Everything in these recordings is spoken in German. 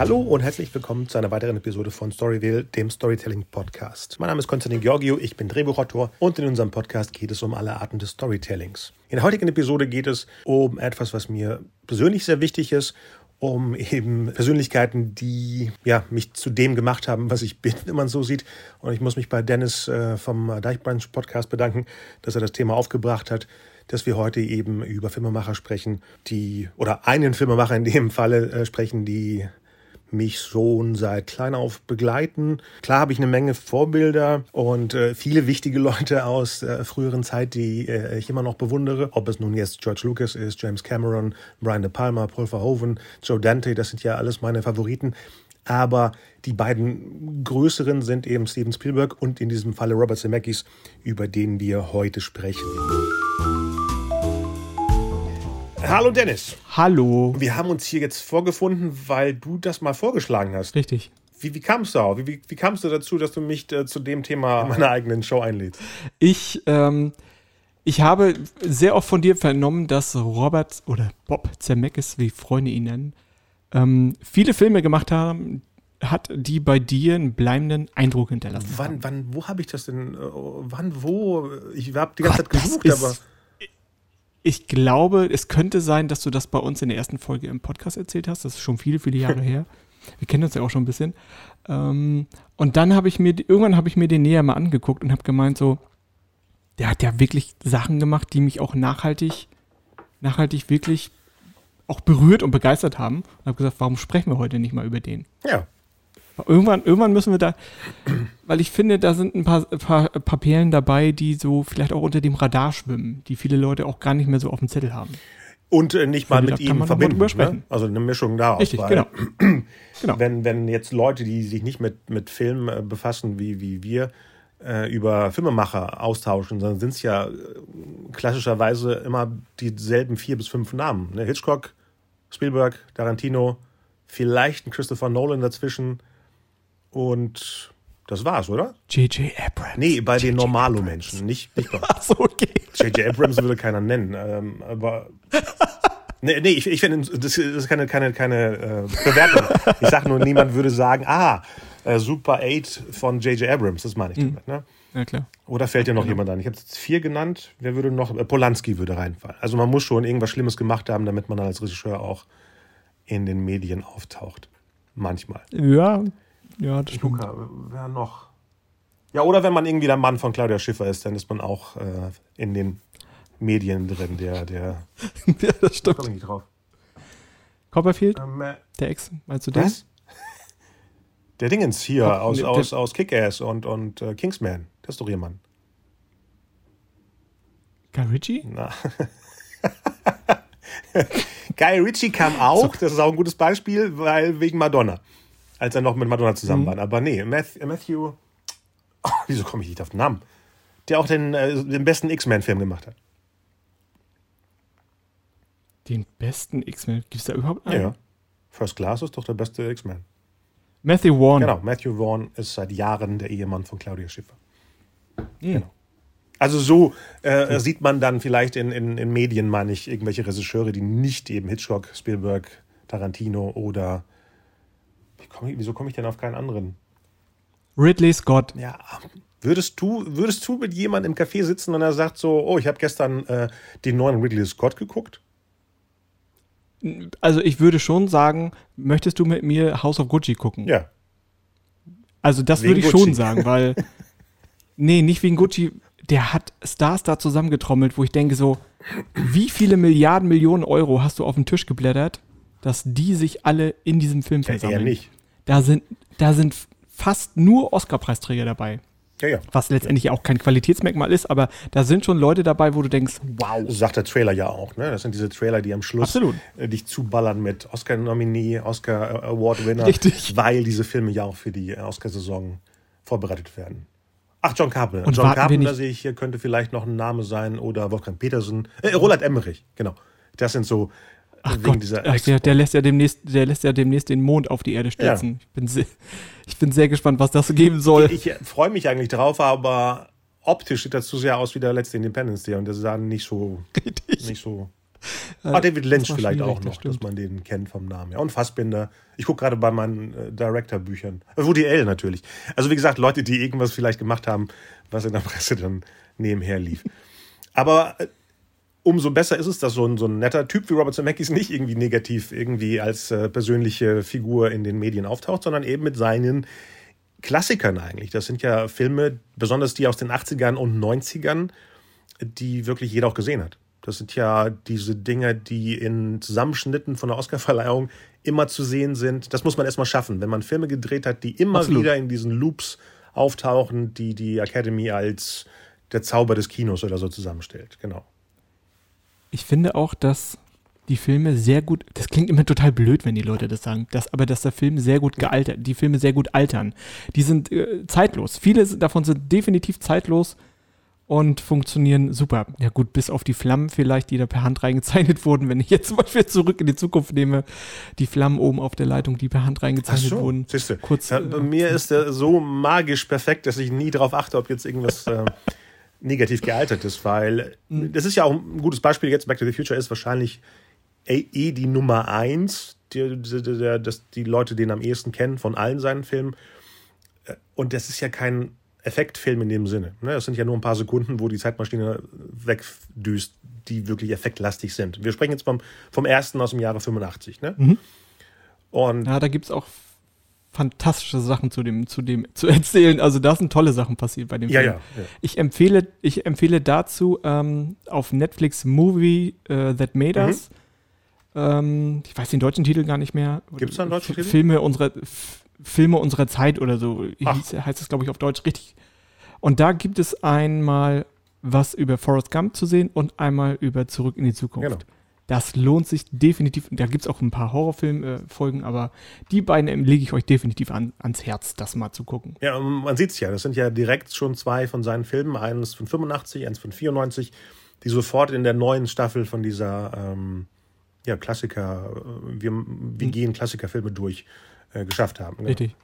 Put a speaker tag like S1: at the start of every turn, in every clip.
S1: Hallo und herzlich willkommen zu einer weiteren Episode von Storyville, dem Storytelling Podcast. Mein Name ist Konstantin Georgio, ich bin Drehbuchautor und in unserem Podcast geht es um alle Arten des Storytellings. In der heutigen Episode geht es um etwas, was mir persönlich sehr wichtig ist um eben Persönlichkeiten, die ja, mich zu dem gemacht haben, was ich bin, wenn man so sieht. Und ich muss mich bei Dennis äh, vom Deichbrunch Podcast bedanken, dass er das Thema aufgebracht hat, dass wir heute eben über Filmemacher sprechen, die, oder einen Filmemacher in dem Falle äh, sprechen, die mich schon seit klein auf begleiten. Klar habe ich eine Menge Vorbilder und äh, viele wichtige Leute aus äh, früheren Zeit, die äh, ich immer noch bewundere. Ob es nun jetzt George Lucas ist, James Cameron, Brian De Palma, Paul Verhoeven, Joe Dante, das sind ja alles meine Favoriten. Aber die beiden größeren sind eben Steven Spielberg und in diesem Falle Robert Zemeckis, über den wir heute sprechen. Hallo Dennis.
S2: Hallo.
S1: Wir haben uns hier jetzt vorgefunden, weil du das mal vorgeschlagen hast.
S2: Richtig.
S1: Wie, wie kamst du? Wie, wie, wie kamst du dazu, dass du mich äh, zu dem Thema meiner eigenen Show einlädst?
S2: Ich, ähm, ich habe sehr oft von dir vernommen, dass Robert oder Bob Zemeckis, wie Freunde ihn nennen, ähm, viele Filme gemacht haben, hat, die bei dir einen bleibenden Eindruck hinterlassen
S1: wann,
S2: haben.
S1: Wann, wo habe ich das denn? Äh, wann, wo? Ich habe die ganze
S2: Gott,
S1: Zeit
S2: das
S1: gesucht,
S2: ist-
S1: aber.
S2: Ich glaube, es könnte sein, dass du das bei uns in der ersten Folge im Podcast erzählt hast. Das ist schon viele, viele Jahre her. Wir kennen uns ja auch schon ein bisschen. Ähm, und dann habe ich mir, irgendwann habe ich mir den näher mal angeguckt und habe gemeint so, der hat ja wirklich Sachen gemacht, die mich auch nachhaltig, nachhaltig wirklich auch berührt und begeistert haben. Und habe gesagt, warum sprechen wir heute nicht mal über den?
S1: Ja.
S2: Irgendwann, irgendwann müssen wir da, weil ich finde, da sind ein paar, paar, paar Perlen dabei, die so vielleicht auch unter dem Radar schwimmen, die viele Leute auch gar nicht mehr so auf dem Zettel haben.
S1: Und äh, nicht mal mit
S2: da
S1: ihm verbinden. Ne? Also eine Mischung daraus.
S2: Richtig,
S1: weil
S2: genau. genau.
S1: Wenn, wenn jetzt Leute, die sich nicht mit, mit Film äh, befassen, wie, wie wir, äh, über Filmemacher austauschen, dann sind es ja äh, klassischerweise immer dieselben vier bis fünf Namen. Ne? Hitchcock, Spielberg, Tarantino, vielleicht ein Christopher Nolan dazwischen und das war's, oder?
S2: J.J. Abrams.
S1: Nee, bei den
S2: J.J.
S1: Normalo-Menschen, nicht, nicht bei
S2: Achso, okay.
S1: J.J. Abrams würde keiner nennen, ähm, aber. Nee, nee ich, ich finde, das ist keine, keine, keine äh, Bewertung. Ich sage nur, niemand würde sagen, ah, äh, Super 8 von J.J. Abrams, das meine ich damit. Ne?
S2: Ja, klar.
S1: Oder fällt dir noch jemand an? Ich habe jetzt vier genannt. Wer würde noch? Äh, Polanski würde reinfallen. Also man muss schon irgendwas Schlimmes gemacht haben, damit man dann als Regisseur auch in den Medien auftaucht. Manchmal.
S2: Ja, ja, das stimmt.
S1: Luca, wer noch? Ja, oder wenn man irgendwie der Mann von Claudia Schiffer ist, dann ist man auch äh, in den Medien drin, der, der.
S2: ja, das stimmt.
S1: ich nicht drauf.
S2: Copperfield,
S1: Ähm, äh,
S2: der Ex, meinst du den?
S1: was? Der Dingens hier
S2: Kopf-
S1: aus,
S2: nee,
S1: aus, aus Kick-Ass und, und äh, Kingsman. Das ist doch jemand.
S2: Guy Ritchie?
S1: Na. Guy Ritchie kam auch, das ist auch ein gutes Beispiel, weil wegen Madonna. Als er noch mit Madonna zusammen
S2: Mhm.
S1: war. Aber nee, Matthew. Matthew oh, wieso komme ich nicht auf den Namen? Der auch den, äh, den besten X-Men-Film gemacht hat.
S2: Den besten X-Men. Gibt es da überhaupt einen?
S1: ja. First Class ist doch der beste X-Men.
S2: Matthew Vaughn.
S1: Genau, Matthew Vaughn ist seit Jahren der Ehemann von Claudia Schiffer.
S2: Mhm.
S1: Genau. Also so äh, sieht man dann vielleicht in, in, in Medien, meine ich, irgendwelche Regisseure, die nicht eben Hitchcock, Spielberg, Tarantino oder komm ich, wieso komme ich denn auf keinen anderen?
S2: Ridley Scott.
S1: Ja, würdest du, würdest du mit jemandem im Café sitzen und er sagt so, oh, ich habe gestern äh, den neuen Ridley Scott geguckt?
S2: Also ich würde schon sagen, möchtest du mit mir House of Gucci gucken?
S1: Ja.
S2: Also das
S1: Wegen
S2: würde ich
S1: Gucci.
S2: schon sagen, weil nee, nicht wegen Gucci. Der hat Stars da zusammengetrommelt, wo ich denke so, wie viele Milliarden, Millionen Euro hast du auf den Tisch geblättert, dass die sich alle in diesem Film
S1: ja
S2: versammeln?
S1: eher nicht.
S2: Da sind, da sind fast nur Oscar-Preisträger dabei.
S1: Ja, ja.
S2: Was letztendlich auch kein Qualitätsmerkmal ist, aber da sind schon Leute dabei, wo du denkst, wow.
S1: Das sagt der Trailer ja auch. Ne? Das sind diese Trailer, die am Schluss
S2: Absolut.
S1: äh, dich zuballern mit Oscar-Nominee, Oscar-Award-Winner,
S2: Richtig.
S1: weil diese Filme ja auch für die äh, Oscarsaison vorbereitet werden. Ach, John Carpenter.
S2: Und
S1: John Carpenter sehe ich hier, könnte vielleicht noch ein Name sein oder Wolfgang Petersen. Äh, Roland Emmerich, genau. Das sind so
S2: Ach Gott,
S1: dieser
S2: ach, der, der, lässt ja demnächst, der lässt ja demnächst den Mond auf die Erde stürzen. Ich, bin sehr, ich bin sehr gespannt, was das geben soll.
S1: Ich äh, freue mich eigentlich drauf, aber optisch sieht das zu sehr aus wie der letzte Independence Day und das sah nicht so,
S2: Richtig.
S1: nicht so ah, David Lynch vielleicht auch noch, das dass man den kennt vom Namen. Ja, und Fassbinder. Ich gucke gerade bei meinen äh, Director-Büchern. Äh, Woody L natürlich. Also wie gesagt, Leute, die irgendwas vielleicht gemacht haben, was in der Presse dann nebenher lief. Aber äh, umso besser ist es, dass so ein, so ein netter Typ wie Robert Zemeckis nicht irgendwie negativ irgendwie als äh, persönliche Figur in den Medien auftaucht, sondern eben mit seinen Klassikern eigentlich. Das sind ja Filme, besonders die aus den 80ern und 90ern, die wirklich jeder auch gesehen hat. Das sind ja diese Dinge, die in Zusammenschnitten von der Oscarverleihung immer zu sehen sind. Das muss man erstmal schaffen. Wenn man Filme gedreht hat, die immer Absolut. wieder in diesen Loops auftauchen, die die Academy als der Zauber des Kinos oder so zusammenstellt. Genau.
S2: Ich finde auch, dass die Filme sehr gut, das klingt immer total blöd, wenn die Leute das sagen, dass, aber dass der Film sehr gut gealtert, die Filme sehr gut altern. Die sind äh, zeitlos. Viele davon sind definitiv zeitlos und funktionieren super. Ja gut, bis auf die Flammen vielleicht, die da per Hand reingezeichnet wurden. Wenn ich jetzt zum Beispiel zurück in die Zukunft nehme, die Flammen oben auf der Leitung, die per Hand reingezeichnet Ach so, wurden.
S1: Siehste. Kurz, ja, bei äh, mir ist der so magisch perfekt, dass ich nie darauf achte, ob jetzt irgendwas äh, negativ gealtert ist, weil hm. das ist ja auch ein gutes Beispiel jetzt. Back to the Future ist wahrscheinlich eh die Nummer eins, die, die, die, die Leute den am ehesten kennen von allen seinen Filmen. Äh, und das ist ja kein Effektfilm in dem Sinne. Ne? Das sind ja nur ein paar Sekunden, wo die Zeitmaschine wegdüst, die wirklich effektlastig sind. Wir sprechen jetzt vom, vom ersten aus dem Jahre 85. Ne? Mhm.
S2: Und ja, da gibt es auch fantastische Sachen zu dem, zu dem zu erzählen. Also da sind tolle Sachen passiert bei dem
S1: ja, Film. Ja, ja.
S2: Ich empfehle, ich empfehle dazu ähm, auf Netflix Movie uh, That Made mhm. Us. Ähm, ich weiß den deutschen Titel gar nicht mehr.
S1: Gibt es da einen deutschen Titel?
S2: Filme unserer, Filme unserer Zeit oder so hieß, heißt es, glaube ich, auf Deutsch richtig. Und da gibt es einmal was über Forrest Gump zu sehen und einmal über Zurück in die Zukunft. Genau. Das lohnt sich definitiv. Da gibt es auch ein paar Horrorfilmfolgen, aber die beiden lege ich euch definitiv an, ans Herz, das mal zu gucken.
S1: Ja, man sieht es ja. Das sind ja direkt schon zwei von seinen Filmen. Eines von 85, eins von 94, die sofort in der neuen Staffel von dieser ähm, ja, Klassiker, äh, wir, wir mhm. gehen Klassikerfilme durch, äh, geschafft haben. Genau. Richtig.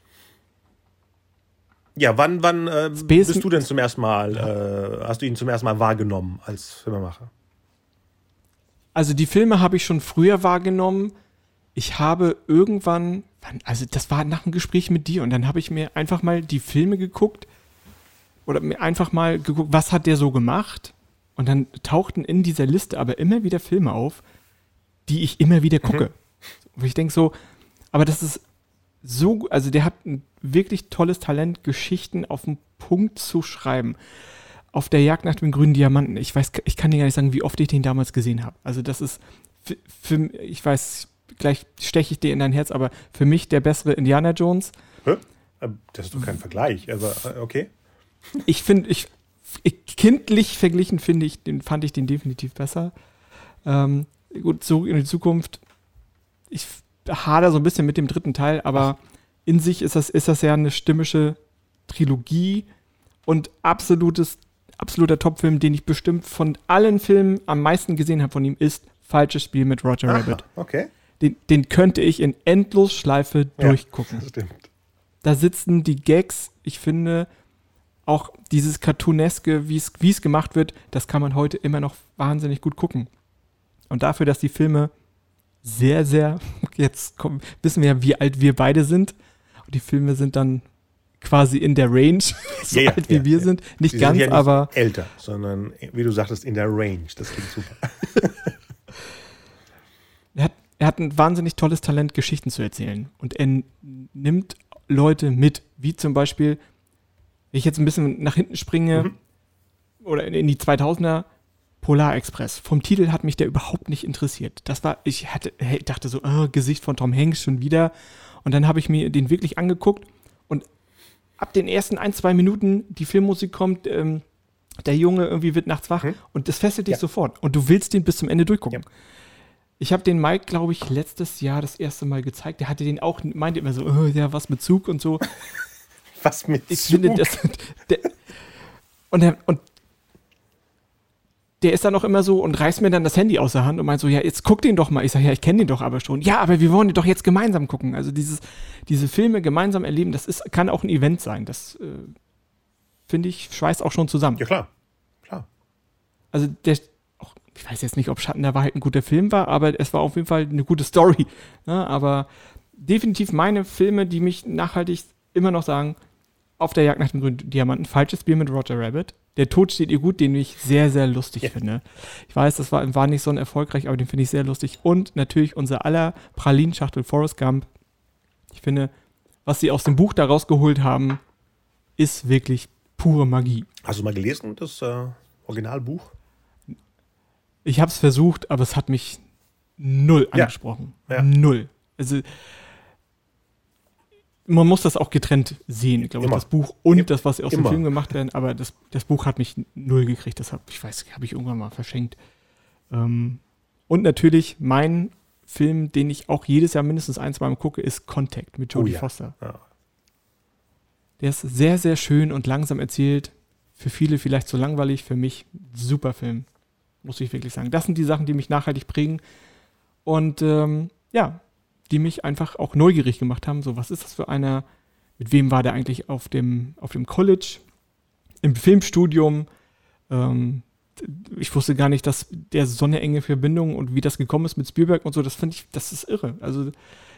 S1: Ja, wann, wann äh, bist du denn zum ersten Mal, äh, hast du ihn zum ersten Mal wahrgenommen als Filmemacher?
S2: Also die Filme habe ich schon früher wahrgenommen. Ich habe irgendwann, also das war nach einem Gespräch mit dir und dann habe ich mir einfach mal die Filme geguckt oder mir einfach mal geguckt, was hat der so gemacht? Und dann tauchten in dieser Liste aber immer wieder Filme auf, die ich immer wieder gucke. Mhm. Wo ich denke so, aber das ist so, also der hat ein wirklich tolles Talent, Geschichten auf den Punkt zu schreiben. Auf der Jagd nach dem grünen Diamanten, ich weiß, ich kann dir gar nicht sagen, wie oft ich den damals gesehen habe. Also das ist für, für ich weiß, gleich steche ich dir in dein Herz, aber für mich der bessere Indiana Jones.
S1: Hä? Ähm, das ist doch kein Vergleich, aber äh, okay.
S2: Ich finde, ich, ich, kindlich verglichen finde ich, den fand ich den definitiv besser. Ähm, gut, zurück in die Zukunft. Ich hader so ein bisschen mit dem dritten Teil, aber in sich ist das, ist das ja eine stimmische Trilogie und absolutes, absoluter Topfilm, den ich bestimmt von allen Filmen am meisten gesehen habe von ihm, ist Falsches Spiel mit Roger Aha, Rabbit.
S1: Okay.
S2: Den, den könnte ich in Endlosschleife ja, durchgucken. Das stimmt. Da sitzen die Gags, ich finde, auch dieses Cartooneske, wie es gemacht wird, das kann man heute immer noch wahnsinnig gut gucken. Und dafür, dass die Filme sehr, sehr, jetzt kommen, wissen wir ja, wie alt wir beide sind. Und die Filme sind dann quasi in der Range, so ja, alt wie ja, wir ja. sind. Nicht Sie ganz, sind nicht aber.
S1: Älter, sondern wie du sagtest, in der Range. Das klingt super.
S2: er, hat, er hat ein wahnsinnig tolles Talent, Geschichten zu erzählen. Und er nimmt Leute mit, wie zum Beispiel, wenn ich jetzt ein bisschen nach hinten springe mhm. oder in die 2000er, Polar Express. Vom Titel hat mich der überhaupt nicht interessiert. Das war, ich hatte, dachte so, oh, Gesicht von Tom Hanks schon wieder. Und dann habe ich mir den wirklich angeguckt ab den ersten ein, zwei Minuten die Filmmusik kommt, ähm, der Junge irgendwie wird nachts wach hm? und das fesselt dich ja. sofort. Und du willst den bis zum Ende durchgucken. Ja. Ich habe den Mike, glaube ich, letztes Jahr das erste Mal gezeigt. Der hatte den auch, meinte immer so, oh, ja, was mit Zug und so.
S1: was mit
S2: ich Zug? Finde, das, der, und, der, und der ist dann auch immer so und reißt mir dann das Handy aus der Hand und meint so, ja, jetzt guck den doch mal. Ich sage, ja, ich kenne den doch aber schon. Ja, aber wir wollen den doch jetzt gemeinsam gucken. Also dieses, diese Filme gemeinsam erleben, das ist, kann auch ein Event sein. Das äh, finde ich, schweißt auch schon zusammen.
S1: Ja, klar. Klar.
S2: Also der, auch ich weiß jetzt nicht, ob Schatten der Wahrheit ein guter Film war, aber es war auf jeden Fall eine gute Story. Ne? Aber definitiv meine Filme, die mich nachhaltig immer noch sagen, auf der Jagd nach dem grünen Diamanten, falsches Bier mit Roger Rabbit. Der Tod steht ihr gut, den ich sehr, sehr lustig ja. finde. Ich weiß, das war, war nicht so ein erfolgreich, aber den finde ich sehr lustig. Und natürlich unser aller Pralinschachtel Forrest Gump. Ich finde, was sie aus dem Buch da rausgeholt haben, ist wirklich pure Magie.
S1: Hast du mal gelesen, das äh, Originalbuch?
S2: Ich habe es versucht, aber es hat mich null angesprochen. Ja. Ja. Null. Also man muss das auch getrennt sehen. Ich glaube, Immer. das Buch und Immer. das, was aus Immer. dem Film gemacht werden, aber das, das Buch hat mich null gekriegt. Das hab, ich weiß, habe ich irgendwann mal verschenkt. Ähm, und natürlich mein Film, den ich auch jedes Jahr mindestens ein, zwei Mal gucke, ist Contact mit Jodie oh, ja. Foster. Ja. Der ist sehr, sehr schön und langsam erzählt. Für viele vielleicht zu langweilig, für mich super Film. Muss ich wirklich sagen. Das sind die Sachen, die mich nachhaltig prägen. Und ähm, ja, die mich einfach auch neugierig gemacht haben. So, was ist das für einer? Mit wem war der eigentlich auf dem, auf dem College? Im Filmstudium? Ähm, ich wusste gar nicht, dass der so eine enge Verbindung und wie das gekommen ist mit Spielberg und so, das finde ich, das ist irre. Also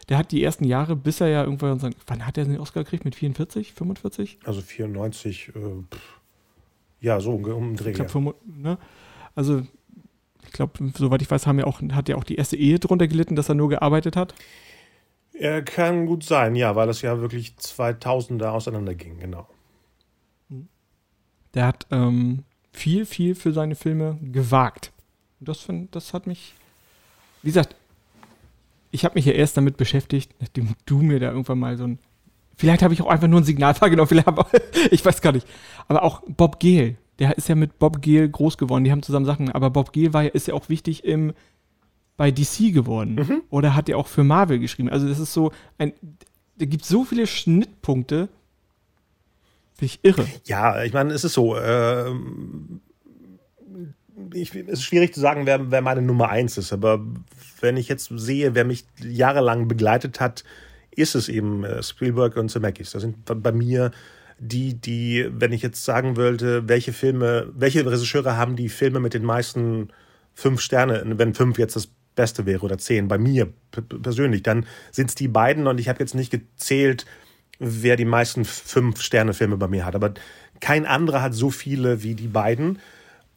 S2: der hat die ersten Jahre, bis er ja irgendwann, wann hat er den Oscar gekriegt? Mit 44, 45?
S1: Also 94, äh, ja, so um den Dreh.
S2: Ich glaub, ne? Also ich glaube, soweit ich weiß, haben ja auch, hat ja auch die erste Ehe drunter gelitten, dass er nur gearbeitet hat.
S1: Er kann gut sein, ja, weil das ja wirklich 2000 da auseinanderging, genau.
S2: Der hat ähm, viel, viel für seine Filme gewagt. Das, find, das hat mich, wie gesagt, ich habe mich ja erst damit beschäftigt, nachdem du mir da irgendwann mal so ein, vielleicht habe ich auch einfach nur ein Signal wahrgenommen, vielleicht, ich weiß gar nicht, aber auch Bob Gehl, der ist ja mit Bob Gehl groß geworden, die haben zusammen Sachen, aber Bob Gehl war, ist ja auch wichtig im, bei DC geworden. Mhm. Oder hat er auch für Marvel geschrieben. Also das ist so ein, da gibt so viele Schnittpunkte, finde ich irre.
S1: Ja, ich meine, es ist so, äh, ich, es ist schwierig zu sagen, wer, wer meine Nummer eins ist, aber wenn ich jetzt sehe, wer mich jahrelang begleitet hat, ist es eben äh, Spielberg und Zemeckis. Das sind bei mir die, die, wenn ich jetzt sagen wollte, welche Filme, welche Regisseure haben die Filme mit den meisten fünf Sterne, wenn fünf jetzt das Beste wäre oder zehn, bei mir persönlich, dann sind es die beiden und ich habe jetzt nicht gezählt, wer die meisten fünf Sterne Filme bei mir hat, aber kein anderer hat so viele wie die beiden.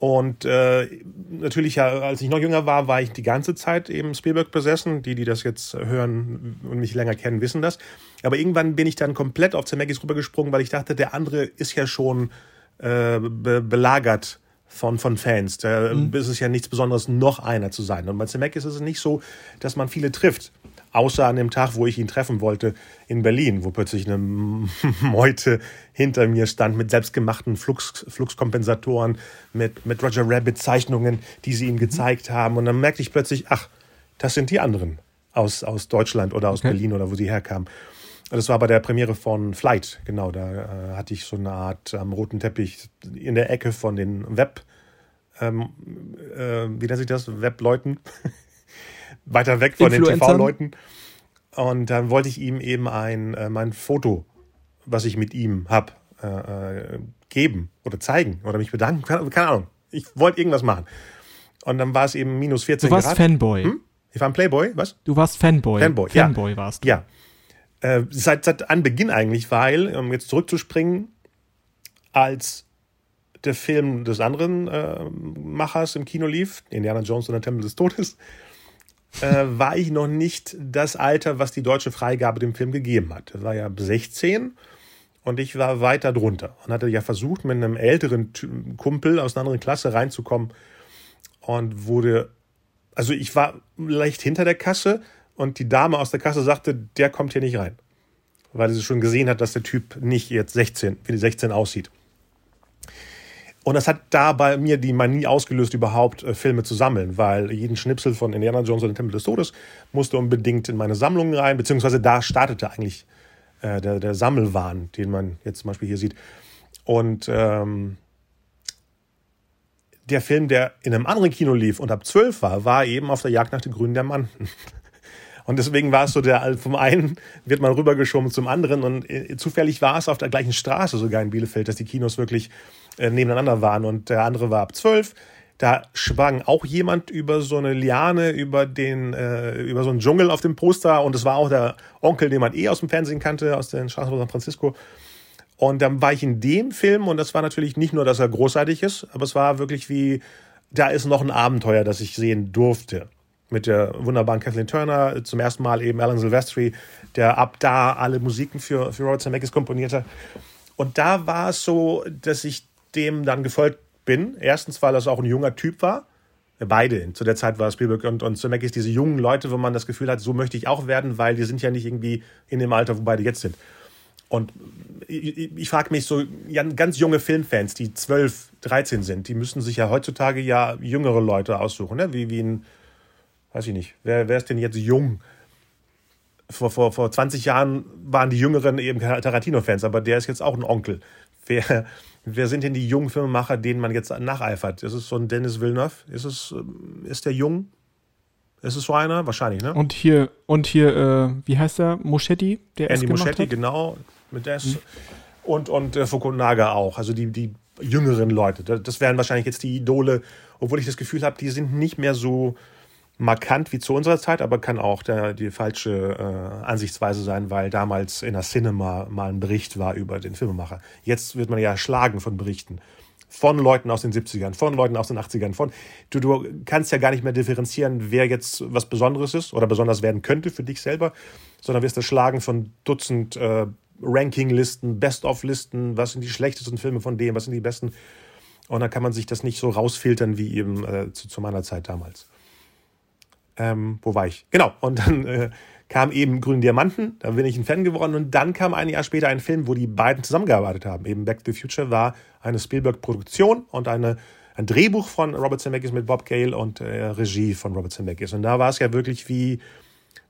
S1: Und äh, natürlich, ja, als ich noch jünger war, war ich die ganze Zeit eben Spielberg besessen. Die, die das jetzt hören und mich länger kennen, wissen das. Aber irgendwann bin ich dann komplett auf Zemeckis rübergesprungen, weil ich dachte, der andere ist ja schon äh, be belagert von, von Fans. Da mhm. ist es ja nichts Besonderes, noch einer zu sein. Und bei Zemeckis ist es nicht so, dass man viele trifft. Außer an dem Tag, wo ich ihn treffen wollte in Berlin, wo plötzlich eine Meute hinter mir stand mit selbstgemachten Flux, Fluxkompensatoren, mit, mit Roger Rabbit Zeichnungen, die sie ihm mhm. gezeigt haben. Und dann merkte ich plötzlich, ach, das sind die anderen aus, aus Deutschland oder aus okay. Berlin oder wo sie herkamen. Das war bei der Premiere von Flight, genau. Da äh, hatte ich so eine Art am ähm, roten Teppich in der Ecke von den Web, ähm, äh, wie nennt sich das? Webleuten. weiter weg von den TV-Leuten. Und dann wollte ich ihm eben ein äh, mein Foto, was ich mit ihm habe, äh, äh, geben oder zeigen oder mich bedanken. Keine, keine, Ahnung. Ich wollte irgendwas machen. Und dann war es eben minus 14
S2: Grad. Du warst
S1: Grad.
S2: Fanboy. Hm?
S1: Ich war ein Playboy, was?
S2: Du warst Fanboy.
S1: Fanboy,
S2: Fanboy
S1: ja.
S2: warst du.
S1: Ja. Äh, seit, seit Anbeginn eigentlich, weil, um jetzt zurückzuspringen, als der Film des anderen äh, Machers im Kino lief, Indiana Jones und der Tempel des Todes, äh, war ich noch nicht das Alter, was die deutsche Freigabe dem Film gegeben hat. Das war ja 16 und ich war weiter drunter und hatte ja versucht, mit einem älteren Kumpel aus einer anderen Klasse reinzukommen und wurde, also ich war leicht hinter der Kasse und die Dame aus der Kasse sagte, der kommt hier nicht rein, weil sie schon gesehen hat, dass der Typ nicht jetzt 16, wie die 16 aussieht. Und das hat da bei mir die Manie ausgelöst, überhaupt äh, Filme zu sammeln, weil jeden Schnipsel von Indiana Jones und den Tempel des Todes musste unbedingt in meine Sammlungen rein, beziehungsweise da startete eigentlich äh, der, der Sammelwahn, den man jetzt zum Beispiel hier sieht. Und ähm, der Film, der in einem anderen Kino lief und ab zwölf war, war eben auf der Jagd nach den Grünen Diamanten. Und deswegen war es so, der vom einen wird man rübergeschoben zum anderen und äh, zufällig war es auf der gleichen Straße sogar in Bielefeld, dass die Kinos wirklich äh, nebeneinander waren und der andere war ab zwölf. Da schwang auch jemand über so eine Liane, über den, äh, über so einen Dschungel auf dem Poster und es war auch der Onkel, den man eh aus dem Fernsehen kannte, aus den Straßen von San Francisco. Und dann war ich in dem Film und das war natürlich nicht nur, dass er großartig ist, aber es war wirklich wie, da ist noch ein Abenteuer, das ich sehen durfte. Mit der wunderbaren Kathleen Turner, zum ersten Mal eben Alan Silvestri, der ab da alle Musiken für, für Robert Zemeckis komponierte. Und da war es so, dass ich dem dann gefolgt bin. Erstens, weil das auch ein junger Typ war. Beide. Zu der Zeit war Spielberg und, und Zemeckis diese jungen Leute, wo man das Gefühl hat, so möchte ich auch werden, weil die sind ja nicht irgendwie in dem Alter, wo beide jetzt sind. Und ich, ich frage mich so, ganz junge Filmfans, die 12, 13 sind, die müssen sich ja heutzutage ja jüngere Leute aussuchen, ne? wie, wie ein, weiß ich nicht, wer, wer ist denn jetzt jung? Vor, vor, vor 20 Jahren waren die Jüngeren eben Tarantino-Fans, aber der ist jetzt auch ein Onkel. Wer, wer sind denn die jungen Filmemacher, denen man jetzt nacheifert? Ist es so ein Dennis Villeneuve? Ist, es, ist der jung? Ist es so einer? Wahrscheinlich, ne?
S2: Und hier, und hier, äh, wie heißt der? Moschetti,
S1: der Andy Moschetti, genau mit Des. Mhm. Und, und äh, Fukunaga auch, also die, die jüngeren Leute. Das wären wahrscheinlich jetzt die Idole, obwohl ich das Gefühl habe, die sind nicht mehr so markant wie zu unserer Zeit, aber kann auch der, die falsche äh, Ansichtsweise sein, weil damals in der Cinema mal ein Bericht war über den Filmemacher. Jetzt wird man ja erschlagen von Berichten. Von Leuten aus den 70ern, von Leuten aus den 80ern, von. Du, du kannst ja gar nicht mehr differenzieren, wer jetzt was Besonderes ist oder besonders werden könnte für dich selber, sondern wirst erschlagen von Dutzend äh, Ranking-Listen, Best-of-Listen, was sind die schlechtesten Filme von dem, was sind die besten. Und dann kann man sich das nicht so rausfiltern wie eben äh, zu, zu, meiner Zeit damals. Ähm, wo war ich? Genau. Und dann äh, kam eben Grünen Diamanten, da bin ich ein Fan geworden. Und dann kam ein Jahr später ein Film, wo die beiden zusammengearbeitet haben. Eben Back to the Future war eine Spielberg-Produktion und eine, ein Drehbuch von Robert Zemeckis mit Bob Gale und äh, Regie von Robert Zemeckis. Und da war es ja wirklich wie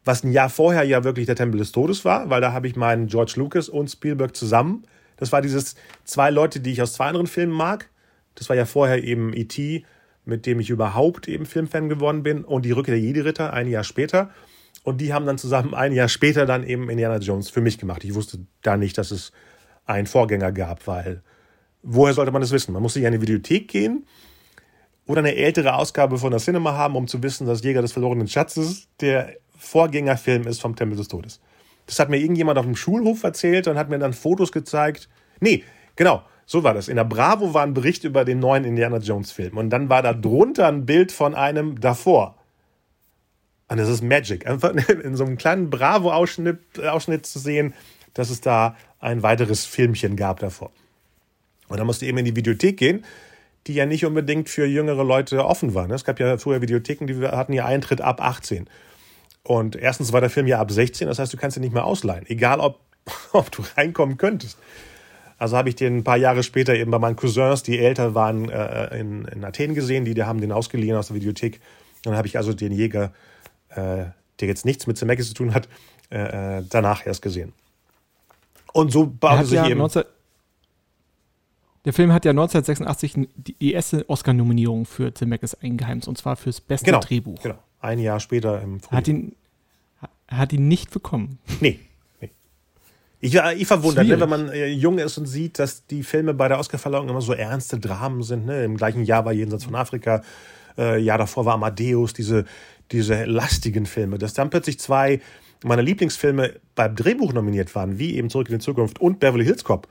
S1: was ein Jahr vorher ja wirklich der Tempel des Todes war, weil da habe ich meinen George Lucas und Spielberg zusammen. Das war dieses zwei Leute, die ich aus zwei anderen Filmen mag. Das war ja vorher eben E.T., mit dem ich überhaupt eben Filmfan geworden bin und die Rückkehr der Jedi-Ritter ein Jahr später. Und die haben dann zusammen ein Jahr später dann eben Indiana Jones für mich gemacht. Ich wusste da nicht, dass es einen Vorgänger gab, weil woher sollte man das wissen? Man musste ja in die Videothek gehen oder eine ältere Ausgabe von der Cinema haben, um zu wissen, dass Jäger des verlorenen Schatzes der Vorgängerfilm ist vom Tempel des Todes. Das hat mir irgendjemand auf dem Schulhof erzählt und hat mir dann Fotos gezeigt. Nee, genau, so war das. In der Bravo war ein Bericht über den neuen Indiana Jones Film und dann war da drunter ein Bild von einem davor. Und das ist Magic. Einfach in so einem kleinen Bravo-Ausschnitt Ausschnitt zu sehen, dass es da ein weiteres Filmchen gab davor. Und dann musste eben in die Videothek gehen, die ja nicht unbedingt für jüngere Leute offen war. Es gab ja früher Videotheken, die hatten ja Eintritt ab 18. Und erstens war der Film ja ab 16, das heißt, du kannst ihn nicht mehr ausleihen, egal ob, ob du reinkommen könntest. Also habe ich den ein paar Jahre später eben bei meinen Cousins, die älter waren, äh, in, in Athen gesehen, die, die haben den ausgeliehen aus der Videothek. Dann habe ich also den Jäger, äh, der jetzt nichts mit Zemeckis zu tun hat, äh, äh danach erst gesehen. Und so baute sich
S2: ja
S1: eben...
S2: 19, der Film hat ja 1986 die erste Oscar-Nominierung für Zemeckis eingeheimst, und zwar fürs beste
S1: genau,
S2: Drehbuch.
S1: Genau, ein Jahr später im
S2: Frühjahr. Hat ihn, hat ihn nicht bekommen.
S1: Nee. Ich war ich verwundert, ne, wenn man äh, jung ist und sieht, dass die Filme bei der Oscarverleihung immer so ernste Dramen sind. Ne? Im gleichen Jahr war Jenseits von Afrika, äh, Jahr davor war Amadeus, diese, diese lastigen Filme. Dass dann plötzlich zwei meiner Lieblingsfilme beim Drehbuch nominiert waren, wie eben Zurück in die Zukunft und Beverly Hills Cop.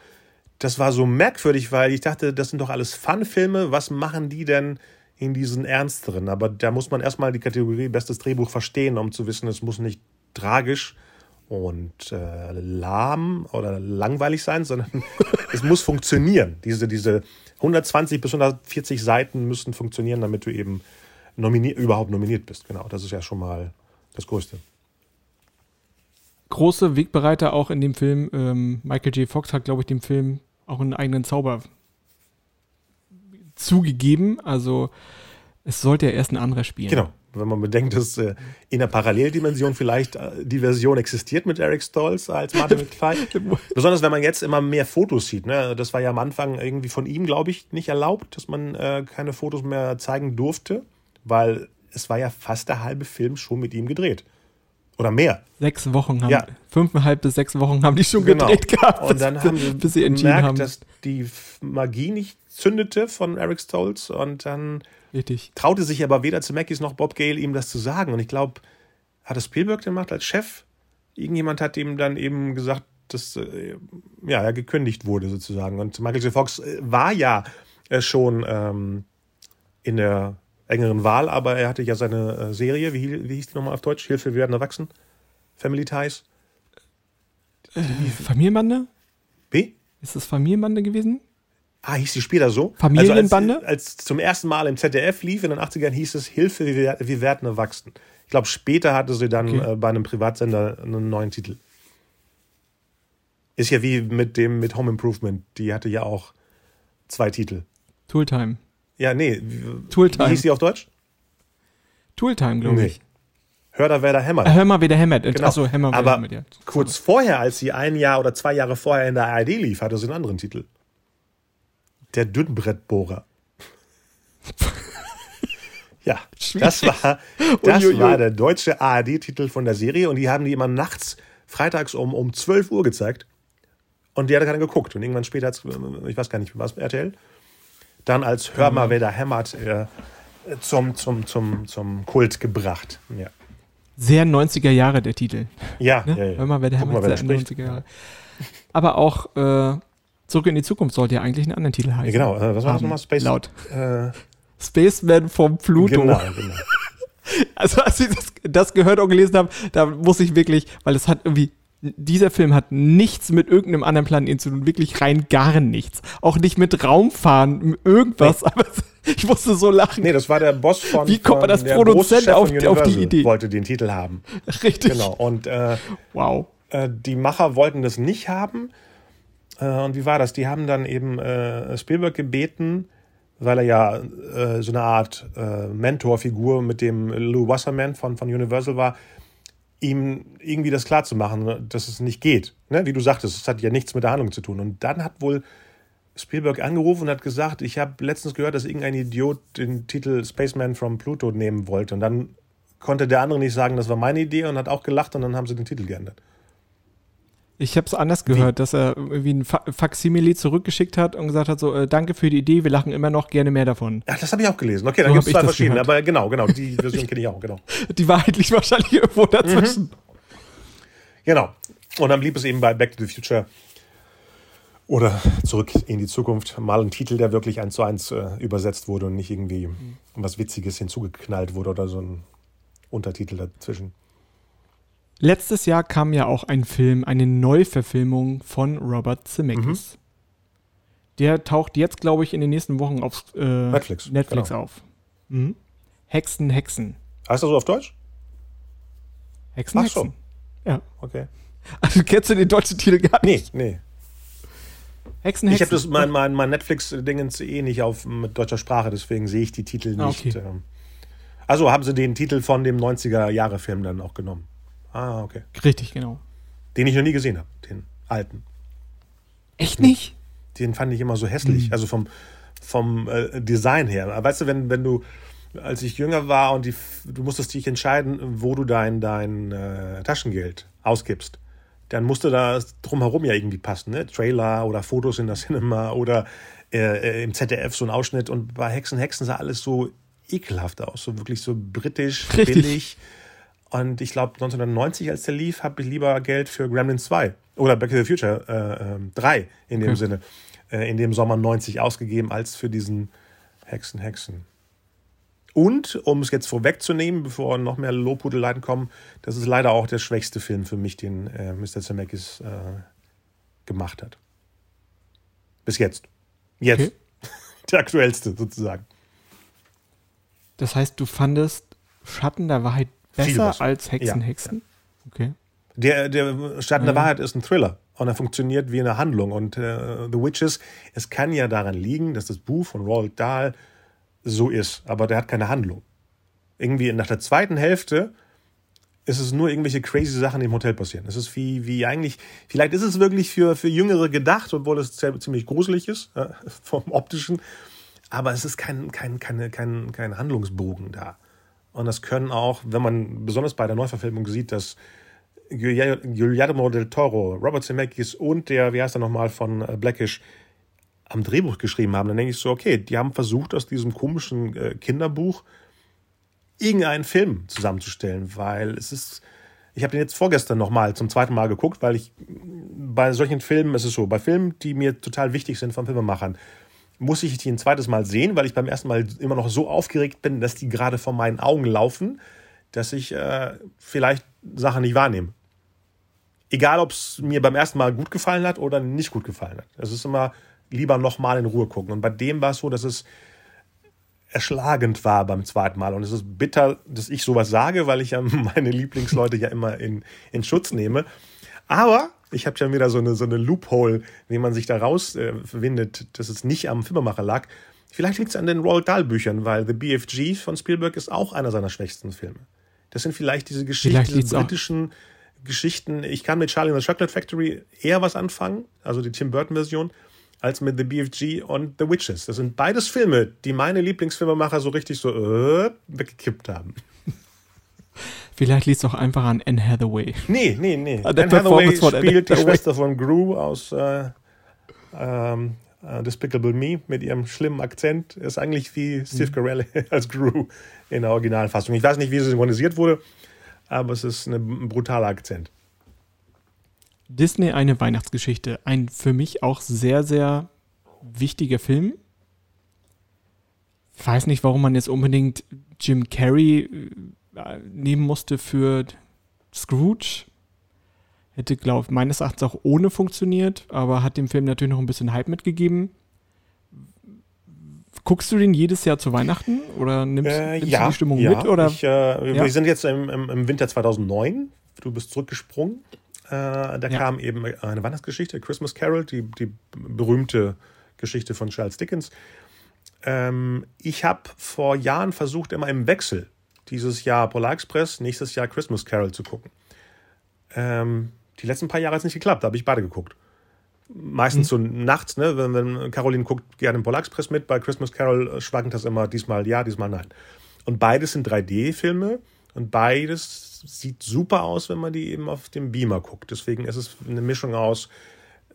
S1: Das war so merkwürdig, weil ich dachte, das sind doch alles Fun-Filme. Was machen die denn in diesen ernsteren. Aber da muss man erstmal die Kategorie Bestes Drehbuch verstehen, um zu wissen, es muss nicht tragisch und äh, lahm oder langweilig sein, sondern es muss funktionieren. Diese, diese 120 bis 140 Seiten müssen funktionieren, damit du eben nominier überhaupt nominiert bist. Genau, das ist ja schon mal das Größte.
S2: Große Wegbereiter auch in dem Film. Ähm, Michael J. Fox hat, glaube ich, dem Film auch einen eigenen Zauber zugegeben. Also es sollte ja erst ein anderer spielen.
S1: Genau. Wenn man bedenkt, dass äh, in der Paralleldimension vielleicht äh, die Version existiert mit Eric Stolz als Martin McFly. Besonders wenn man jetzt immer mehr Fotos sieht. Ne? Das war ja am Anfang irgendwie von ihm, glaube ich, nicht erlaubt, dass man äh, keine Fotos mehr zeigen durfte, weil es war ja fast der halbe Film schon mit ihm gedreht. Oder mehr.
S2: Sechs Wochen haben,
S1: Ja.
S2: fünfeinhalb bis sechs Wochen haben die schon
S1: Genau.
S2: gedreht gehabt,
S1: Und dann haben sie
S2: bis sie entschieden
S1: gemerkt,
S2: haben.
S1: dass die Magie nicht zündete von Eric Stoltz und dann
S2: Richtig.
S1: traute sich aber weder Zemeckis noch Bob Gale ihm das zu sagen. Und ich glaube, hat es Spielberg gemacht als Chef? Irgendjemand hat ihm dann eben gesagt, dass äh, ja, er gekündigt wurde sozusagen. Und Michael J. Fox äh, war ja äh, schon ähm, in der engeren Wahl, aber er hatte ja seine äh, Serie, wie, wie hieß die nochmal auf Deutsch? Hilfe, wir werden erwachsen. Family Ties.
S2: Familienbande?
S1: Wie?
S2: Ist das Familienbande gewesen?
S1: Ah, hieß die später so?
S2: Familienbande?
S1: Also als, als zum ersten Mal im ZDF lief in den 80ern, hieß es Hilfe, wir, wir werden erwachsen. Ich glaube, später hatte sie dann
S2: Okay.
S1: äh, bei einem Privatsender einen neuen Titel. Ist ja wie mit dem mit Home Improvement. Die hatte ja auch zwei Titel.
S2: Tooltime.
S1: Ja, nee.
S2: Tooltime.
S1: wie hieß die auf Deutsch?
S2: Tooltime, glaube
S1: Nee.
S2: ich.
S1: Hör da, wer da hämmert.
S2: Ah, hör mal, wie der hämmert.
S1: Genau.
S2: Achso, Hämmer, wer
S1: Aber
S2: hämmert, ja.
S1: kurz vorher, als sie ein Jahr oder zwei Jahre vorher in der ARD lief, hatte sie einen anderen Titel. Der Dünnbrettbohrer. ja, das war, das war der deutsche ARD-Titel von der Serie und die haben die immer nachts, freitags um, um 12 Uhr gezeigt. Und die hat keiner geguckt. Und irgendwann später, hat's, ich weiß gar nicht, was RTL, dann als Hör mal, wer da hämmert, äh, zum, zum, zum, zum Kult gebracht. Ja.
S2: Sehr 90er Jahre der Titel.
S1: Ja,
S2: Ne?
S1: ja, ja.
S2: Hör mal, wer
S1: Guck
S2: hämmert.
S1: mal, wer da
S2: sehr
S1: spricht.
S2: 90er Jahre. Aber auch äh, Zurück in die Zukunft sollte ja eigentlich einen anderen Titel heißen.
S1: Genau, äh, was war das nochmal? Space
S2: Laut.
S1: Äh,
S2: Spaceman vom Pluto.
S1: genau, genau.
S2: Also als ich das, das gehört und gelesen habe, da muss ich wirklich, weil es hat irgendwie, dieser Film hat nichts mit irgendeinem anderen Planeten zu tun, wirklich rein gar nichts. Auch nicht mit Raumfahren, irgendwas, aber ich musste so lachen.
S1: Nee, das war der Boss von.
S2: Wie kommt man
S1: der
S2: Produzent auf- auf die Idee?
S1: Wollte den Titel haben.
S2: Richtig.
S1: Genau. Und äh,
S2: Wow.
S1: äh, die Macher wollten das nicht haben. Äh, und wie war das? Die haben dann eben äh, Spielberg gebeten, weil er ja äh, so eine Art äh, Mentorfigur mit dem Lou Wasserman von, von Universal war, ihm irgendwie das klarzumachen, dass es nicht geht. Ne? Wie du sagtest, es hat ja nichts mit der Handlung zu tun. Und dann hat wohl Spielberg angerufen und hat gesagt, ich habe letztens gehört, dass irgendein Idiot den Titel Spaceman from Pluto nehmen wollte. Und dann konnte der andere nicht sagen, das war meine Idee und hat auch gelacht und dann haben sie den Titel geändert.
S2: Ich habe es anders gehört, dass er irgendwie ein Fa Faksimile zurückgeschickt hat und gesagt hat so, äh, danke für die Idee, wir lachen immer noch gerne mehr davon.
S1: Ach, das habe ich auch gelesen. Okay, dann
S2: So
S1: gibt es zwei verschiedene.
S2: gehört.
S1: Aber genau, genau, die Version kenne ich auch, genau.
S2: Die Wahrheit liegt wahrscheinlich irgendwo
S1: Mhm.
S2: dazwischen.
S1: Genau. Und dann blieb es eben bei Back to the Future oder Zurück in die Zukunft mal ein Titel, der wirklich eins zu eins äh, übersetzt wurde und nicht irgendwie was Witziges hinzugeknallt wurde oder so ein Untertitel dazwischen.
S2: Letztes Jahr kam ja auch ein Film, eine Neuverfilmung von Robert Zemeckis.
S1: Mhm.
S2: Der taucht jetzt, glaube ich, in den nächsten Wochen auf äh,
S1: Netflix,
S2: Netflix
S1: genau.
S2: auf. Mhm. Hexen, Hexen.
S1: Heißt das so auf Deutsch?
S2: Hexen,
S1: Ach so.
S2: Hexen. Ja.
S1: Okay.
S2: Also kennst du den deutschen Titel gar
S1: Nee,
S2: nicht?
S1: nee.
S2: Hexen,
S1: Ich
S2: Hexen.
S1: habe das mein, mein, mein Netflix-Dingens eh nicht auf mit deutscher Sprache, deswegen sehe ich die Titel
S2: Ah,
S1: nicht.
S2: okay.
S1: Ähm. Also haben sie den Titel von dem 90er-Jahre-Film dann auch genommen. Ah, okay.
S2: Richtig, genau.
S1: Den ich noch nie gesehen habe, den alten.
S2: Echt nicht?
S1: Den fand ich immer so hässlich.
S2: Mhm.
S1: Also vom, vom äh, Design her. Weißt du, wenn, wenn du, als ich jünger war und die, du musstest dich entscheiden, wo du dein, dein äh, Taschengeld ausgibst, dann musste da drumherum ja irgendwie passen. Ne? Trailer oder Fotos in der Cinema oder äh, äh, im ZDF so ein Ausschnitt. Und bei Hexen, Hexen sah alles so ekelhaft aus. So wirklich so britisch,
S2: Richtig.
S1: billig. Und ich glaube, 1990, als der lief, habe ich lieber Geld für Gremlins 2 oder Back to the Future äh, ähm, 3 in dem
S2: Okay.
S1: Sinne, äh, in dem Sommer 90 ausgegeben, als für diesen Hexen, Hexen. Und, um es jetzt vorwegzunehmen, bevor noch mehr Lobhudeleien kommen, das ist leider auch der schwächste Film für mich, den äh, Mr. Zemeckis äh, gemacht hat. Bis jetzt. Jetzt.
S2: Okay.
S1: Der aktuellste sozusagen.
S2: Das heißt, du fandest Schatten der Wahrheit besser als Hexen,
S1: Ja,
S2: Hexen? Okay.
S1: Der, der Schatten der
S2: Mhm.
S1: Wahrheit ist ein Thriller und er funktioniert wie eine Handlung. Und äh, The Witches, es kann ja daran liegen, dass das Buch von Roald Dahl so ist, aber der hat keine Handlung. Irgendwie nach der zweiten Hälfte ist es nur irgendwelche crazy Sachen im Hotel passieren. Es ist wie, wie eigentlich, vielleicht ist es wirklich für, für Jüngere gedacht, obwohl es ziemlich gruselig ist, äh, vom optischen, aber es ist kein, kein, keine, kein, kein Handlungsbogen da. Und das können auch, wenn man besonders bei der Neuverfilmung sieht, dass Guillermo del Toro, Robert Zemeckis und der, wie heißt er nochmal, von äh, Blackish am Drehbuch geschrieben haben, dann denke ich so, okay, die haben versucht, aus diesem komischen äh, Kinderbuch irgendeinen Film zusammenzustellen, weil es ist, ich habe den jetzt vorgestern nochmal zum zweiten Mal geguckt, weil ich bei solchen Filmen, es ist so, bei Filmen, die mir total wichtig sind von Filmemachern, muss ich die ein zweites Mal sehen, weil ich beim ersten Mal immer noch so aufgeregt bin, dass die gerade vor meinen Augen laufen, dass ich äh, vielleicht Sachen nicht wahrnehme. Egal, ob es mir beim ersten Mal gut gefallen hat oder nicht gut gefallen hat. Es ist immer lieber nochmal in Ruhe gucken. Und bei dem war es so, dass es erschlagend war beim zweiten Mal. Und es ist bitter, dass ich sowas sage, weil ich ja meine Lieblingsleute ja immer in, in Schutz nehme. Aber ich habe ja wieder so eine, so eine Loophole, wie man sich da rausfindet, äh, dass es nicht am Filmemacher lag. Vielleicht liegt es an den Roald Dahl-Büchern, weil The BFG von Spielberg ist auch einer seiner schwächsten Filme. Das sind vielleicht diese Geschichten, diese britischen auch. Geschichten. Ich kann mit Charlie and the Chocolate Factory eher was anfangen, also die Tim Burton-Version, als mit The BFG und The Witches. Das sind beides Filme, die meine Lieblingsfilmemacher so richtig so äh, weggekippt haben.
S2: Vielleicht liegt es auch einfach an Anne Hathaway.
S1: Nee, nee, nee. Anne Hathaway spielt die Schwester von Gru aus äh, ähm, uh, Despicable Me mit ihrem schlimmen Akzent. Ist eigentlich wie Steve mhm. Carell als Gru in der Originalfassung. Ich weiß nicht, wie sie synchronisiert wurde, aber es ist ein brutaler Akzent.
S2: Disney eine Weihnachtsgeschichte. Ein für mich auch sehr, sehr wichtiger Film. Ich weiß nicht, warum man jetzt unbedingt Jim Carrey äh, nehmen musste für Scrooge. Hätte, glaube ich, meines Erachtens auch ohne funktioniert, aber hat dem Film natürlich noch ein bisschen Hype mitgegeben. Guckst du den jedes Jahr zu Weihnachten oder nimmst, äh, nimmst
S1: ja,
S2: du die Stimmung
S1: ja,
S2: mit? Oder?
S1: Ich, äh, ja. Wir sind jetzt im, im, Winter 2009. Du bist zurückgesprungen. Äh, da kam eben eine Weihnachtsgeschichte, Christmas Carol, die, die berühmte Geschichte von Charles Dickens. Ähm, ich habe vor Jahren versucht, immer im Wechsel dieses Jahr Polar Express, nächstes Jahr Christmas Carol zu gucken. Ähm, die letzten paar Jahre hat es nicht geklappt, da habe ich beide geguckt. Meistens mhm. so nachts, ne, wenn, wenn Caroline guckt gerne im Polar Express mit, bei Christmas Carol schwankt das immer diesmal ja, diesmal nein. Und beides sind 3D-Filme und beides sieht super aus, wenn man die eben auf dem Beamer guckt. Deswegen ist es eine Mischung aus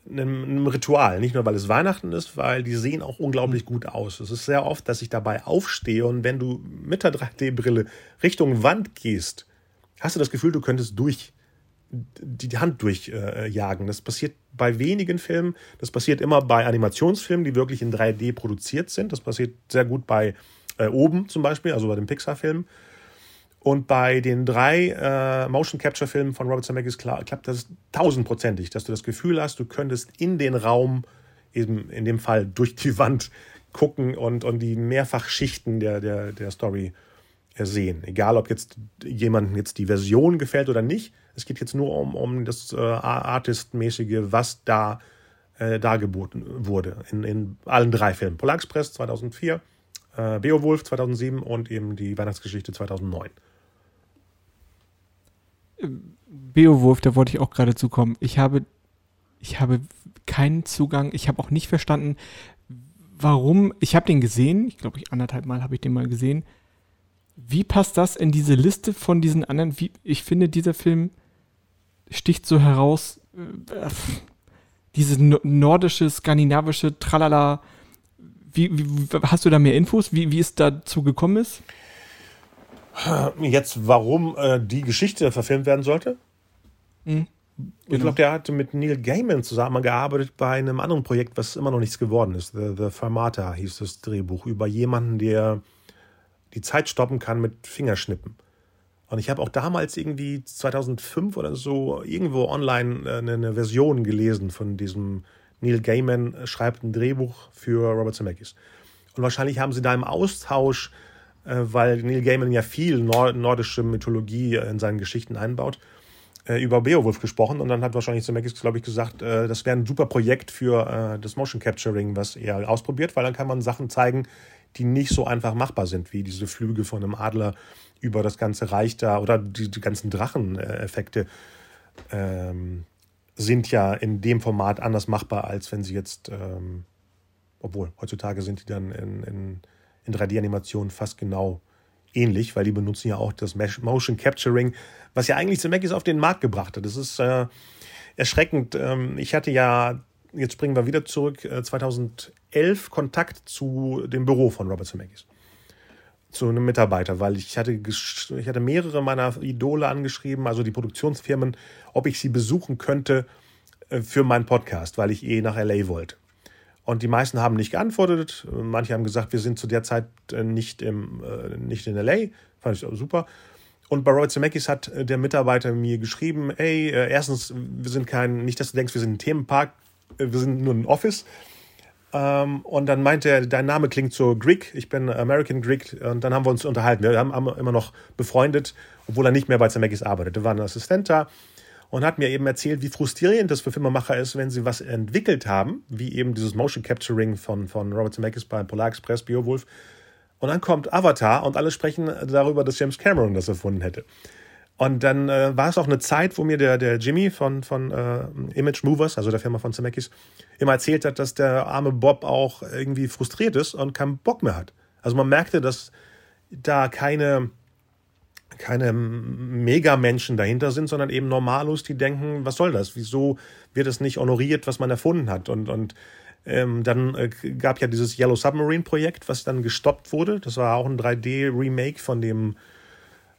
S1: einem, einem, Ritual. Nicht nur, weil es Weihnachten ist, weil die sehen auch unglaublich gut aus. Es ist sehr oft, dass ich dabei aufstehe und wenn du mit der 3D-Brille Richtung Wand gehst, hast du das Gefühl, du könntest durch die Hand durchjagen. Äh, das passiert bei wenigen Filmen. Das passiert immer bei Animationsfilmen, die wirklich in 3D produziert sind. Das passiert sehr gut bei äh, Oben zum Beispiel, also bei den Pixar-Filmen. Und bei den drei äh, Motion Capture Filmen von Robert Zemeckis klappt das tausendprozentig, dass du das Gefühl hast, du könntest in den Raum, eben in dem Fall durch die Wand, gucken und, und die Mehrfachschichten der, der, der Story sehen. Egal, ob jetzt jemandem jetzt die Version gefällt oder nicht. Es geht jetzt nur um, um das äh, Artist-mäßige, was da äh, dargeboten wurde in, in allen drei Filmen. Polar Express 2004, äh, Beowulf 2007 und eben die Weihnachtsgeschichte 2009.
S2: Beowulf, da wollte ich auch gerade zukommen. Ich habe, ich habe keinen Zugang. Ich habe auch nicht verstanden, warum. Ich habe den gesehen. Ich glaube, ich anderthalb Mal habe ich den mal gesehen. Wie passt das in diese Liste von diesen anderen? Wie, ich finde, dieser Film sticht so heraus. Äh, dieses nordische, skandinavische Tralala. Wie, wie, hast du da mehr Infos, wie, wie es dazu gekommen ist?
S1: Jetzt, warum äh, die Geschichte verfilmt werden sollte? Mhm. Ich genau. glaube, der hatte mit Neil Gaiman zusammengearbeitet bei einem anderen Projekt, was immer noch nichts geworden ist. The, The Fermata hieß das Drehbuch über jemanden, der die Zeit stoppen kann mit Fingerschnippen. Und ich habe auch damals irgendwie 2005 oder so irgendwo online eine, äh, eine Version gelesen von diesem Neil Gaiman schreibt ein Drehbuch für Robert Zemeckis. Und wahrscheinlich haben sie da im Austausch äh, weil Neil Gaiman ja viel nordische Mythologie in seinen Geschichten einbaut, äh, über Beowulf gesprochen und dann hat wahrscheinlich Zemeckis, glaube ich, gesagt, äh, das wäre ein super Projekt für das Motion Capturing, was er ausprobiert, weil dann kann man Sachen zeigen, die nicht so einfach machbar sind, wie diese Flüge von einem Adler über das ganze Reich da oder die, die ganzen Dracheneffekte ähm, sind ja in dem Format anders machbar, als wenn sie jetzt, ähm, obwohl heutzutage sind die dann in, in in 3D-Animationen fast genau ähnlich, weil die benutzen ja auch das Motion Capturing, was ja eigentlich Zemeckis auf den Markt gebracht hat. Das ist äh, erschreckend. Ähm, ich hatte ja, jetzt springen wir wieder zurück, äh, 2011 Kontakt zu dem Büro von Robert Zemeckis. Zu einem Mitarbeiter, weil ich hatte, ich hatte mehrere meiner Idole angeschrieben, also die Produktionsfirmen, ob ich sie besuchen könnte äh, für meinen Podcast, weil ich eh nach LA wollte. Und die meisten haben nicht geantwortet. Manche haben gesagt, wir sind zu der Zeit äh, nicht, im, äh, nicht in LA. Fand ich super. Und bei Robert Zemeckis hat äh, der Mitarbeiter mir geschrieben, ey, erstens, wir sind kein, nicht, dass du denkst, wir sind ein Themenpark, wir sind nur ein Office. Ähm, und dann meinte er, dein Name klingt so Greek, ich bin American Greek. Und dann haben wir uns unterhalten. Wir haben immer noch befreundet, obwohl er nicht mehr bei Zemeckis arbeitet. Er war ein Assistent da und hat mir eben erzählt, wie frustrierend das für Filmemacher ist, wenn sie was entwickelt haben, wie eben dieses Motion Capturing von, von Robert Zemeckis bei Polar Express, Beowulf. Und dann kommt Avatar und alle sprechen darüber, dass James Cameron das erfunden hätte. Und dann äh, war es auch eine Zeit, wo mir der, der Jimmy von, von äh, Image Movers, also der Firma von Zemeckis, immer erzählt hat, dass der arme Bob auch irgendwie frustriert ist und keinen Bock mehr hat. Also man merkte, dass da keine, keine Megamenschen dahinter sind, sondern eben Normalos, die denken, was soll das? Wieso wird es nicht honoriert, was man erfunden hat? Und, und ähm, dann äh, gab ja dieses Yellow Submarine Projekt, was dann gestoppt wurde. Das war auch ein 3D-Remake von dem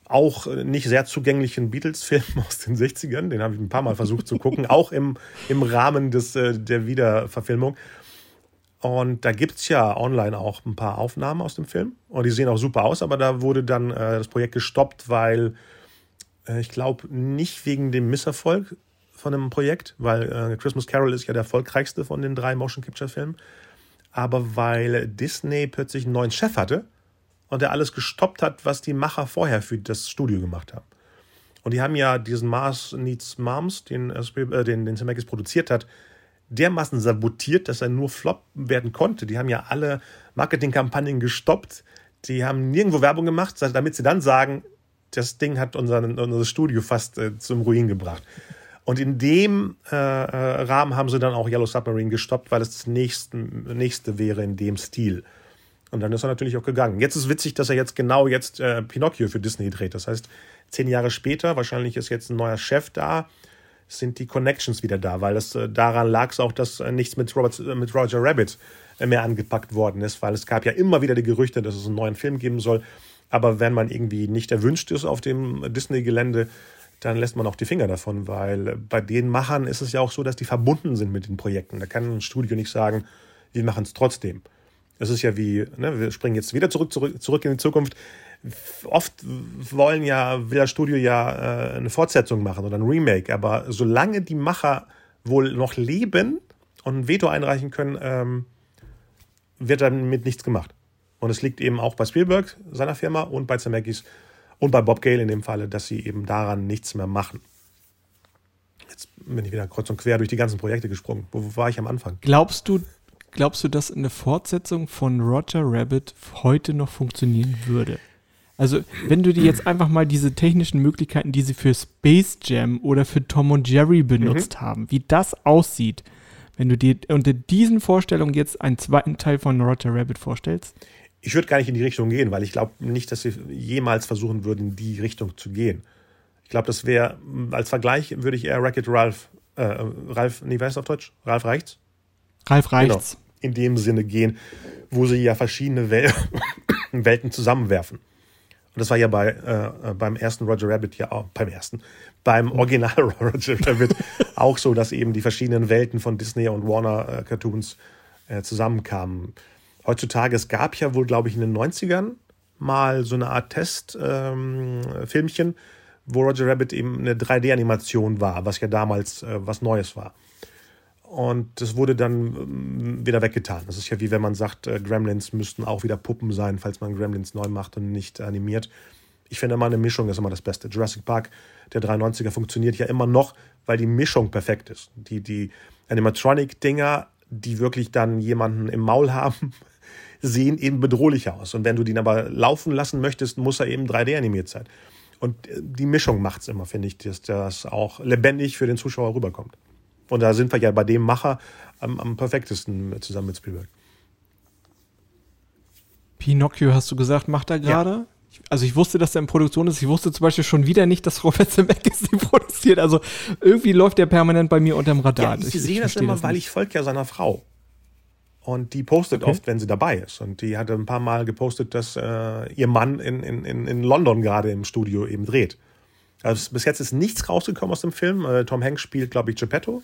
S1: auch nicht sehr zugänglichen Beatles-Film aus den 60ern. Den habe ich ein paar Mal versucht zu gucken, auch im, im Rahmen des, äh, der Wiederverfilmung. Und da gibt es ja online auch ein paar Aufnahmen aus dem Film. Und die sehen auch super aus, aber da wurde dann äh, das Projekt gestoppt, weil äh, ich glaube nicht wegen dem Misserfolg von dem Projekt, weil äh, Christmas Carol ist ja der erfolgreichste von den drei Motion Capture Filmen, aber weil Disney plötzlich einen neuen Chef hatte und der alles gestoppt hat, was die Macher vorher für das Studio gemacht haben. Und die haben ja diesen Mars Needs Moms, den, äh, den, den Zemeckis produziert hat, dermaßen sabotiert, dass er nur Flop werden konnte. Die haben ja alle Marketingkampagnen gestoppt. Die haben nirgendwo Werbung gemacht, damit sie dann sagen, das Ding hat unseren, unser Studio fast äh, zum Ruin gebracht. Und in dem äh, äh, Rahmen haben sie dann auch Yellow Submarine gestoppt, weil es das nächste, nächste wäre in dem Stil. Und dann ist er natürlich auch gegangen. Jetzt ist witzig, dass er jetzt genau jetzt äh, Pinocchio für Disney dreht. Das heißt, zehn Jahre später, wahrscheinlich ist jetzt ein neuer Chef da, sind die Connections wieder da, weil es äh, daran lag es auch, dass äh, nichts mit, Robert, äh, mit Roger Rabbit mehr angepackt worden ist, weil es gab ja immer wieder die Gerüchte, dass es einen neuen Film geben soll. Aber wenn man irgendwie nicht erwünscht ist auf dem Disney-Gelände, dann lässt man auch die Finger davon, weil bei den Machern ist es ja auch so, dass die verbunden sind mit den Projekten. Da kann ein Studio nicht sagen, wir machen es trotzdem. Es ist ja wie, ne, wir springen jetzt wieder zurück, zurück, zurück in die Zukunft oft wollen ja, will das Studio ja äh, eine Fortsetzung machen oder ein Remake, aber solange die Macher wohl noch leben und ein Veto einreichen können, ähm, wird damit nichts gemacht. Und es liegt eben auch bei Spielberg, seiner Firma, und bei Zemeckis und bei Bob Gale in dem Falle, dass sie eben daran nichts mehr machen. Jetzt bin ich wieder kreuz und quer durch die ganzen Projekte gesprungen. Wo war ich am Anfang?
S2: Glaubst du, glaubst du, dass eine Fortsetzung von Roger Rabbit heute noch funktionieren würde? Also, wenn du dir jetzt einfach mal diese technischen Möglichkeiten, die sie für Space Jam oder für Tom und Jerry benutzt mhm. haben, wie das aussieht, wenn du dir unter diesen Vorstellungen jetzt einen zweiten Teil von Roger Rabbit vorstellst?
S1: Ich würde gar nicht in die Richtung gehen, weil ich glaube nicht, dass sie jemals versuchen würden, in die Richtung zu gehen. Ich glaube, das wäre, als Vergleich würde ich eher Racket Ralph, äh, Ralph, nee, wer ist auf Deutsch? Ralph Reichts?
S2: Ralph Reichts. Genau,
S1: in dem Sinne gehen, wo sie ja verschiedene Wel Welten zusammenwerfen. Und das war ja bei, äh, beim ersten Roger Rabbit ja auch, beim ersten, beim Original Roger Rabbit auch so, dass eben die verschiedenen Welten von Disney und Warner äh, Cartoons äh, zusammenkamen. Heutzutage, es gab ja wohl, glaube ich, in den 90ern mal so eine Art Testfilmchen, ähm, wo Roger Rabbit eben eine 3D-Animation war, was ja damals äh, was Neues war. Und das wurde dann ähm, wieder weggetan. Das ist ja wie wenn man sagt, äh, Gremlins müssten auch wieder Puppen sein, falls man Gremlins neu macht und nicht animiert. Ich finde immer eine Mischung ist immer das Beste. Jurassic Park, der 93er, funktioniert ja immer noch, weil die Mischung perfekt ist. Die, die Animatronic-Dinger, die wirklich dann jemanden im Maul haben, sehen eben bedrohlich aus. Und wenn du den aber laufen lassen möchtest, muss er eben 3D animiert sein. Und äh, die Mischung macht es immer, finde ich, dass das auch lebendig für den Zuschauer rüberkommt. Und da sind wir ja bei dem Macher am, am perfektesten zusammen mit Spielberg.
S2: Pinocchio hast du gesagt, macht er gerade? Ja. also ich wusste, dass er in Produktion ist. Ich wusste zum Beispiel schon wieder nicht, dass Robert Zemeckis die produziert. Also irgendwie läuft der permanent bei mir unterm Radar.
S1: Ja, ich, ich sehe das immer, das weil ich folge ja seiner Frau. Und die postet okay. oft, wenn sie dabei ist. Und die hatte ein paar Mal gepostet, dass äh, ihr Mann in, in, in London gerade im Studio eben dreht. Also bis jetzt ist nichts rausgekommen aus dem Film. Äh, Tom Hanks spielt, glaube ich, Geppetto.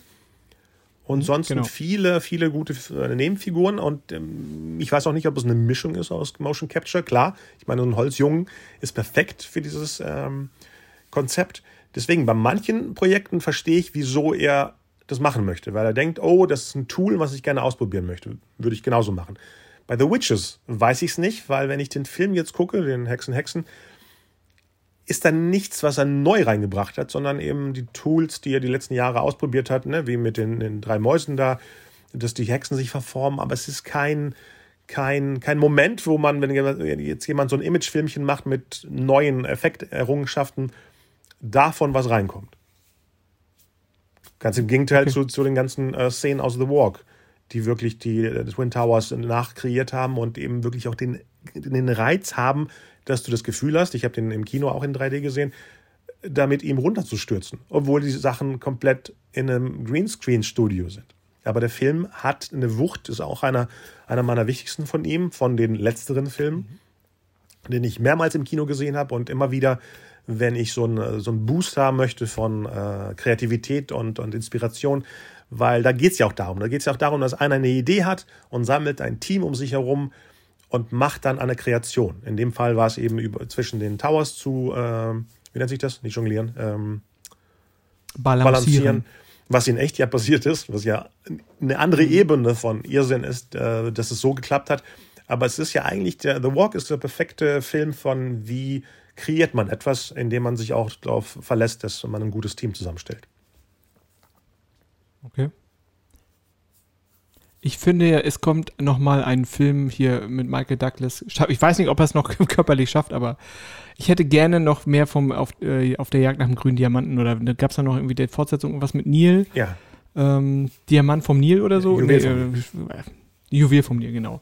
S1: Und mhm, sonst genau. viele, viele gute äh, Nebenfiguren. Und ähm, ich weiß auch nicht, ob es eine Mischung ist aus Motion Capture. Klar, ich meine, ein Holzjungen ist perfekt für dieses ähm, Konzept. Deswegen, bei manchen Projekten verstehe ich, wieso er das machen möchte, weil er denkt, oh, das ist ein Tool, was ich gerne ausprobieren möchte. Würde ich genauso machen. Bei The Witches weiß ich es nicht, weil wenn ich den Film jetzt gucke, den Hexen, Hexen, ist da nichts, was er neu reingebracht hat, sondern eben die Tools, die er die letzten Jahre ausprobiert hat, ne? wie mit den, den drei Mäusen da, dass die Hexen sich verformen, aber es ist kein, kein, kein Moment, wo man, wenn jetzt jemand so ein Imagefilmchen macht mit neuen Effekterrungenschaften, davon was reinkommt. Ganz im Gegenteil zu, zu den ganzen äh, Szenen aus The Walk, die wirklich die äh, Twin Towers nachkreiert haben und eben wirklich auch den, den Reiz haben, dass du das Gefühl hast, ich habe den im Kino auch in 3D gesehen, damit ihm runterzustürzen, obwohl die Sachen komplett in einem Greenscreen-Studio sind. Aber der Film hat eine Wucht, ist auch einer, einer meiner wichtigsten von ihm, von den letzteren Filmen, den ich mehrmals im Kino gesehen habe und immer wieder, wenn ich so einen, so Boost haben möchte von äh, Kreativität und, und Inspiration, weil da geht es ja auch darum. Da geht es ja auch darum, dass einer eine Idee hat und sammelt ein Team um sich herum, und macht dann eine Kreation. In dem Fall war es eben über, zwischen den Towers zu, äh, wie nennt sich das? Nicht jonglieren. Ähm, balancieren. balancieren. Was in echt ja passiert ist, was ja eine andere Ebene von Irrsinn ist, äh, dass es so geklappt hat. Aber es ist ja eigentlich, der, The Walk ist der perfekte Film von, wie kreiert man etwas, indem man sich auch darauf verlässt, dass man ein gutes Team zusammenstellt.
S2: Okay. Ich finde ja, es kommt noch mal ein Film hier mit Michael Douglas. Ich weiß nicht, ob er es noch körperlich schafft, aber ich hätte gerne noch mehr vom auf, äh, auf der Jagd nach dem grünen Diamanten oder gab es da noch irgendwie die Fortsetzung irgendwas mit Nil?
S1: Ja.
S2: Ähm, Diamant vom Nil oder so? Juwel, nee, vom, äh, Juwel vom Nil, genau.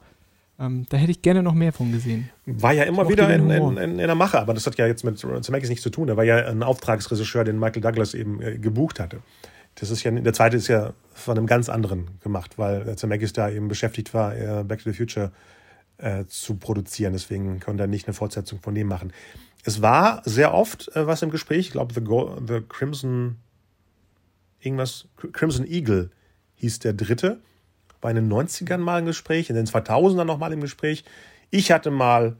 S2: Ähm, da hätte ich gerne noch mehr von gesehen.
S1: War ja immer wieder in, in, in, in, der Mache, aber das hat ja jetzt mit Zemeckis nichts zu tun. Er war ja ein Auftragsregisseur, den Michael Douglas eben äh, gebucht hatte. Das ist ja, der zweite ist ja von einem ganz anderen gemacht, weil Zemeckis da eben beschäftigt war, Back to the Future äh, zu produzieren. Deswegen konnte er nicht eine Fortsetzung von dem machen. Es war sehr oft äh, was im Gespräch. Ich glaube, The, The Crimson, irgendwas, Crimson Eagle hieß der dritte. War in den 90ern mal im Gespräch, in den 2000ern nochmal im Gespräch. Ich hatte mal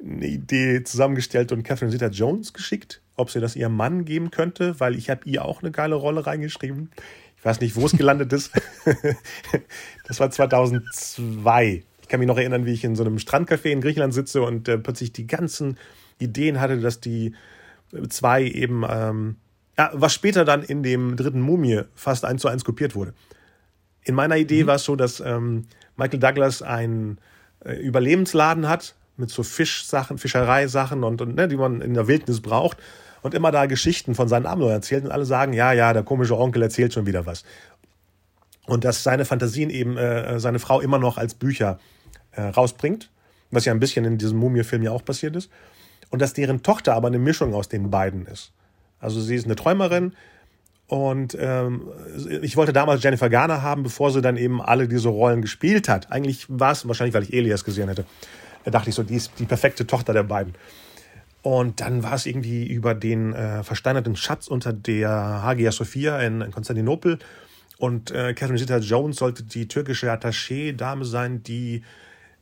S1: eine Idee zusammengestellt und Catherine Zeta-Jones geschickt, ob sie das ihrem Mann geben könnte, weil ich habe ihr auch eine geile Rolle reingeschrieben. Ich weiß nicht, wo es gelandet ist. das war 2002. Ich kann mich noch erinnern, wie ich in so einem Strandcafé in Griechenland sitze und äh, plötzlich die ganzen Ideen hatte, dass die zwei eben, ähm, ja, was später dann in dem dritten Mumie fast eins zu eins kopiert wurde. In meiner Idee mhm. war es so, dass ähm, Michael Douglas einen äh, Überlebensladen hat, mit so Fischsachen, Fischereisachen und, und ne, die man in der Wildnis braucht und immer da Geschichten von seinen Abenteuern erzählt und alle sagen, ja, ja, der komische Onkel erzählt schon wieder was. Und dass seine Fantasien eben äh, seine Frau immer noch als Bücher äh, rausbringt, was ja ein bisschen in diesem Mumie-Film ja auch passiert ist. Und dass deren Tochter aber eine Mischung aus den beiden ist. Also sie ist eine Träumerin und ähm, ich wollte damals Jennifer Garner haben, bevor sie dann eben alle diese Rollen gespielt hat. Eigentlich war es wahrscheinlich, weil ich Elias gesehen hätte. Da dachte ich so, die ist die perfekte Tochter der beiden. Und dann war es irgendwie über den äh, versteinerten Schatz unter der Hagia Sophia in, in Konstantinopel. Und äh, Catherine Zeta-Jones sollte die türkische Attaché-Dame sein, die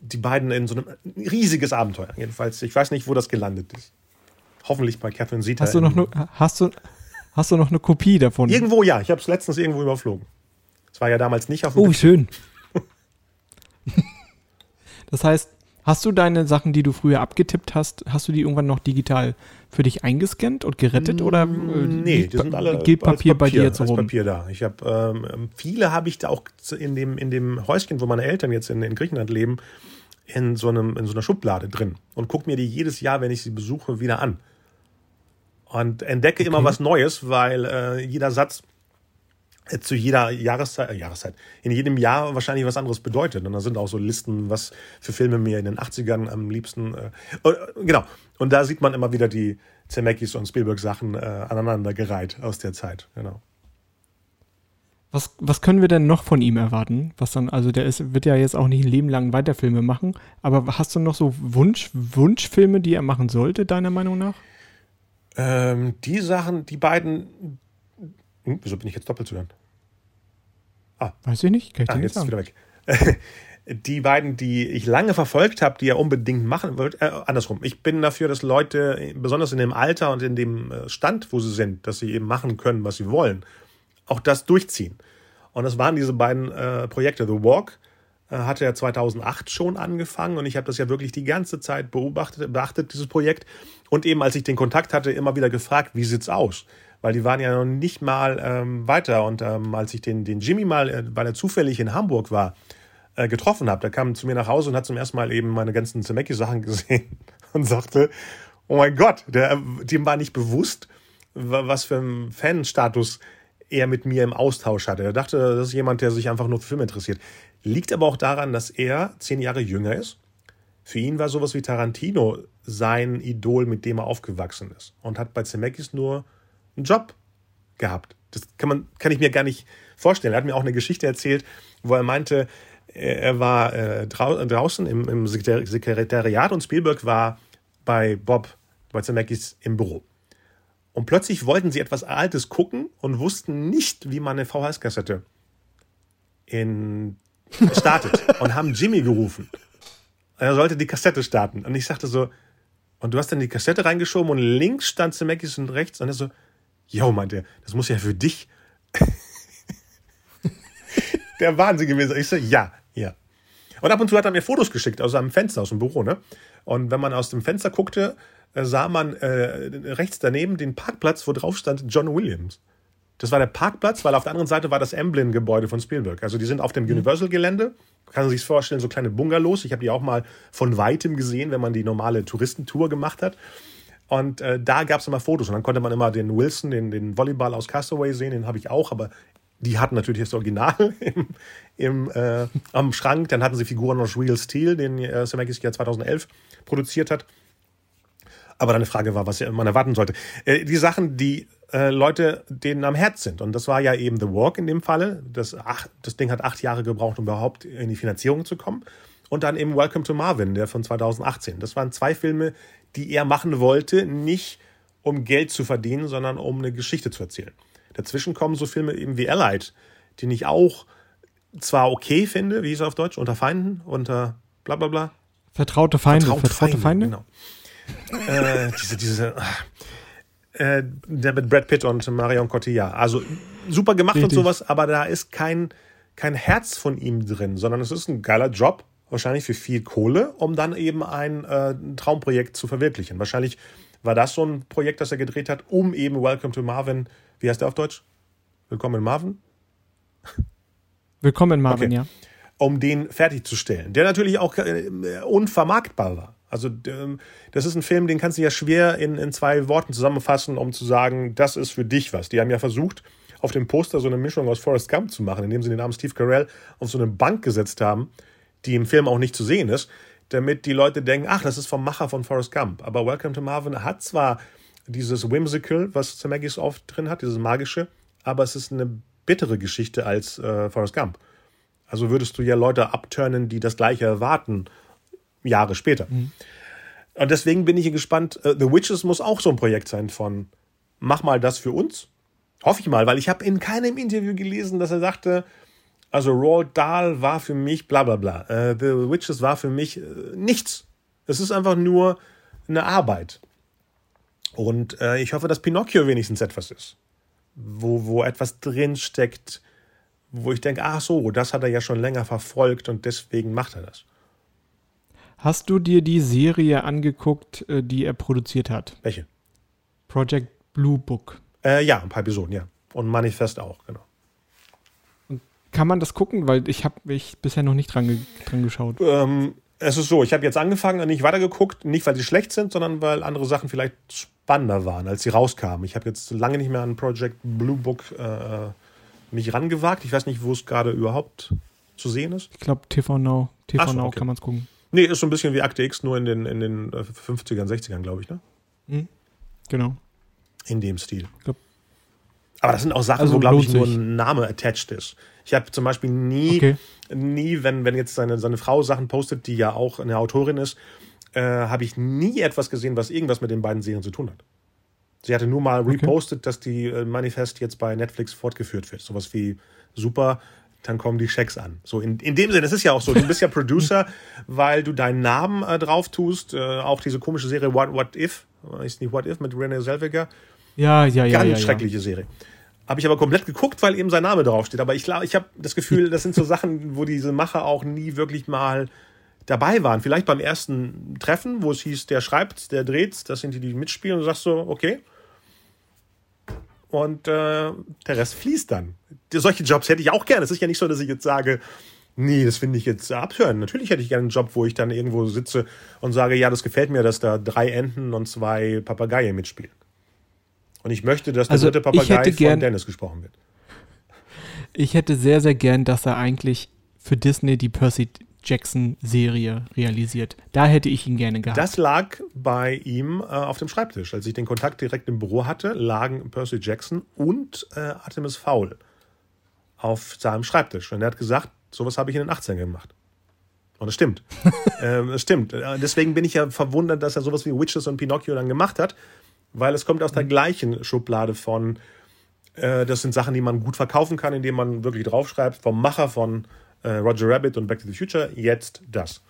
S1: die beiden in so einem riesiges Abenteuer. Jedenfalls, ich weiß nicht, wo das gelandet ist. Hoffentlich bei Catherine Zeta.
S2: Hast du noch, ne, hast du, hast du noch eine Kopie davon?
S1: Irgendwo ja. Ich habe es letztens irgendwo überflogen. Es war ja damals nicht auf
S2: dem. Oh, Betrieb. schön. das heißt, Hast du deine Sachen, die du früher abgetippt hast, hast du die irgendwann noch digital für dich eingescannt und gerettet oder äh,
S1: nee, die sind alle
S2: geht Papier, Papier bei dir jetzt
S1: rum? Papier da. Ich habe ähm, viele habe ich da auch in dem in dem Häuschen, wo meine Eltern jetzt in, in Griechenland leben, in so einem in so einer Schublade drin und gucke mir die jedes Jahr, wenn ich sie besuche, wieder an und entdecke okay. immer was Neues, weil äh, jeder Satz zu jeder Jahreszeit, äh, Jahreszeit, in jedem Jahr wahrscheinlich was anderes bedeutet. Und da sind auch so Listen, was für Filme mir in den 80ern am liebsten. Äh, äh, genau. Und da sieht man immer wieder die Zemeckis und Spielberg-Sachen äh, aneinandergereiht aus der Zeit. Genau.
S2: Was, was können wir denn noch von ihm erwarten? Was dann, also der ist, wird ja jetzt auch nicht ein Leben lang weiter Filme machen, aber hast du noch so Wunsch, Wunschfilme, die er machen sollte, deiner Meinung nach?
S1: Ähm, die Sachen, die beiden. Hm, wieso bin ich jetzt doppelt zu hören?
S2: Ah. Weiß ich nicht, kann ich
S1: ah, jetzt ist wieder weg. die beiden, die ich lange verfolgt habe, die er unbedingt machen wollte, äh, andersrum. Ich bin dafür, dass Leute, besonders in dem Alter und in dem äh, Stand, wo sie sind, dass sie eben machen können, was sie wollen, auch das durchziehen. Und das waren diese beiden äh, Projekte. The Walk äh, hatte ja 2008 schon angefangen und ich habe das ja wirklich die ganze Zeit beobachtet, beachtet, dieses Projekt. Und eben, als ich den Kontakt hatte, immer wieder gefragt, wie sieht's aus? Weil die waren ja noch nicht mal ähm, weiter. Und ähm, als ich den, den Jimmy mal, äh, weil er zufällig in Hamburg war, äh, getroffen habe, der kam zu mir nach Hause und hat zum ersten Mal eben meine ganzen Zemecki-Sachen gesehen und sagte, oh mein Gott, der, dem war nicht bewusst, was für ein Fanstatus er mit mir im Austausch hatte. Er dachte, das ist jemand, der sich einfach nur für Filme interessiert. Liegt aber auch daran, dass er zehn Jahre jünger ist. Für ihn war sowas wie Tarantino sein Idol, mit dem er aufgewachsen ist. Und hat bei Zemeckis nur einen Job gehabt. Das kann, man, kann ich mir gar nicht vorstellen. Er hat mir auch eine Geschichte erzählt, wo er meinte, er war äh, draußen im, im Sekretariat und Spielberg war bei Bob, bei Zemeckis im Büro. Und plötzlich wollten sie etwas Altes gucken und wussten nicht, wie man eine VHS-Kassette startet und haben Jimmy gerufen. Er sollte die Kassette starten. Und ich sagte so, und du hast dann die Kassette reingeschoben und links stand Zemeckis und rechts. Und er so, yo, meinte er, das muss ja für dich der Wahnsinn gewesen sein. Ich so, ja, ja. Und ab und zu hat er mir Fotos geschickt aus seinem Fenster, aus dem Büro, ne? Und wenn man aus dem Fenster guckte, äh, sah man äh, rechts daneben den Parkplatz, wo drauf stand John Williams. Das war der Parkplatz, weil auf der anderen Seite war das Emblem-Gebäude von Spielberg. Also die sind auf dem mhm. Universal-Gelände. Kann man sich vorstellen, so kleine Bungalows. Ich habe die auch mal von weitem gesehen, wenn man die normale Touristentour gemacht hat. Und äh, da gab es immer Fotos. Und dann konnte man immer den Wilson, den, den Volleyball aus Castaway sehen. Den habe ich auch. Aber die hatten natürlich das Original im, im, äh, am Schrank. Dann hatten sie Figuren aus Real Steel, den äh, Zemeckis ja 2011 produziert hat. Aber dann die Frage war, was man erwarten sollte. Äh, die Sachen, die äh, Leute denen am Herz sind. Und das war ja eben The Walk in dem Falle. Das, ach, das Ding hat acht Jahre gebraucht, um überhaupt in die Finanzierung zu kommen. Und dann eben Welcome to Marvin, der von 2018. Das waren zwei Filme, die er machen wollte, nicht um Geld zu verdienen, sondern um eine Geschichte zu erzählen. Dazwischen kommen so Filme eben wie Allied, den ich auch zwar okay finde, wie hieß er auf Deutsch, unter Feinden, unter bla bla bla.
S2: Vertraute Feinde. Vertraute,
S1: Vertraute Feinde, Feinde? Genau äh, diese, diese, äh, der mit Brad Pitt und Marion Cotillard. Also super gemacht Richtig. und sowas, aber da ist kein, kein Herz von ihm drin, sondern es ist ein geiler Job, wahrscheinlich für viel Kohle, um dann eben ein äh, Traumprojekt zu verwirklichen. Wahrscheinlich war das so ein Projekt, das er gedreht hat, um eben Welcome to Marvin, wie heißt der auf Deutsch? Willkommen in Marvin?
S2: Willkommen in Marvin, okay. ja.
S1: Um den fertigzustellen, der natürlich auch äh, unvermarktbar war. Also ähm, das ist ein Film, den kannst du ja schwer in, in zwei Worten zusammenfassen, um zu sagen, das ist für dich was. Die haben ja versucht, auf dem Poster so eine Mischung aus Forrest Gump zu machen, indem sie den Namen Steve Carell auf so eine Bank gesetzt haben, die im Film auch nicht zu sehen ist, damit die Leute denken, ach, das ist vom Macher von Forrest Gump. Aber Welcome to Marvin hat zwar dieses Whimsical, was Zemeckis oft drin hat, dieses magische, aber es ist eine bittere Geschichte als äh, Forrest Gump. Also würdest du ja Leute abturnen, die das gleiche erwarten Jahre später. Mhm. Und deswegen bin ich hier gespannt. Uh, The Witches muss auch so ein Projekt sein von mach mal das für uns. Hoffe ich mal, weil ich habe in keinem Interview gelesen, dass er sagte, also Roald Dahl war für mich bla bla bla. Uh, The Witches war für mich uh, nichts. Es ist einfach nur eine Arbeit. Und äh, ich hoffe, dass Pinocchio wenigstens etwas ist. Wo, wo etwas drinsteckt, wo ich denke, ach so, das hat er ja schon länger verfolgt und deswegen macht er das.
S2: Hast du dir die Serie angeguckt, äh, die er produziert hat?
S1: Welche?
S2: Project Blue Book.
S1: Äh, ja, ein paar Episoden, ja. Und Manifest auch, genau.
S2: Kann man das gucken? Weil ich habe mich bisher noch nicht dran, dran geschaut.
S1: Ähm, es ist so, ich habe jetzt angefangen und nicht weitergeguckt, nicht weil sie schlecht sind, sondern weil andere Sachen vielleicht spannender waren, als sie rauskamen. Ich habe jetzt lange nicht mehr an Project Blue Book äh, mich rangewagt. Ich weiß nicht, wo es gerade überhaupt zu sehen ist.
S2: Ich glaube, TV Now. TV
S1: so,
S2: Now
S1: okay.
S2: kann man es gucken.
S1: Nee, ist so ein bisschen wie Akte X, nur in den, in den äh, 50ern, 60ern, glaube ich, ne?
S2: Genau.
S1: In dem Stil.
S2: Glaub-
S1: Aber das sind auch Sachen,
S2: Also
S1: wo, glaube ich, nur ein Name attached ist. Ich habe zum Beispiel nie,
S2: Okay.
S1: nie, wenn, wenn jetzt seine, seine Frau Sachen postet, die ja auch eine Autorin ist, äh, habe ich nie etwas gesehen, was irgendwas mit den beiden Serien zu tun hat. Sie hatte nur mal repostet, dass die äh, Manifest jetzt bei Netflix fortgeführt wird. Sowas wie super, dann kommen die Schecks an. So in, in dem Sinne, es ist ja auch so, du bist ja Producer, weil du deinen Namen äh, drauf tust. Äh, auch diese komische Serie What, What If, ist nicht What If mit Renee Zellweger.
S2: Ja, ja, ja.
S1: Ganz
S2: ja, ja.
S1: schreckliche Serie. Habe ich aber komplett geguckt, weil eben sein Name draufsteht. Aber ich, ich habe das Gefühl, das sind so Sachen, wo diese Macher auch nie wirklich mal dabei waren. Vielleicht beim ersten Treffen, wo es hieß, der schreibt, der dreht, das sind die, die mitspielen und du sagst so, okay. Und äh, der Rest fließt dann. Solche Jobs hätte ich auch gerne. Es ist ja nicht so, dass ich jetzt sage, nee, das finde ich jetzt abhören. Natürlich hätte ich gerne einen Job, wo ich dann irgendwo sitze und sage, ja, das gefällt mir, dass da drei Enten und zwei Papageien mitspielen. Und ich möchte, dass der
S2: Also,
S1: dritte Papagei von Dennis gesprochen wird.
S2: Ich hätte sehr, sehr gern, dass er eigentlich für Disney die Percy Jackson-Serie realisiert. Da hätte ich ihn gerne gehabt.
S1: Das lag bei ihm äh, auf dem Schreibtisch. Als ich den Kontakt direkt im Büro hatte, lagen Percy Jackson und äh, Artemis Fowl auf seinem Schreibtisch. Und er hat gesagt, sowas habe ich in den 18 gemacht. Und es stimmt. ähm, es stimmt. Äh, Deswegen bin ich ja verwundert, dass er sowas wie Witches und Pinocchio dann gemacht hat, weil es kommt aus der gleichen Schublade von, äh, das sind Sachen, die man gut verkaufen kann, indem man wirklich draufschreibt, vom Macher von äh, Roger Rabbit und Back to the Future, jetzt das.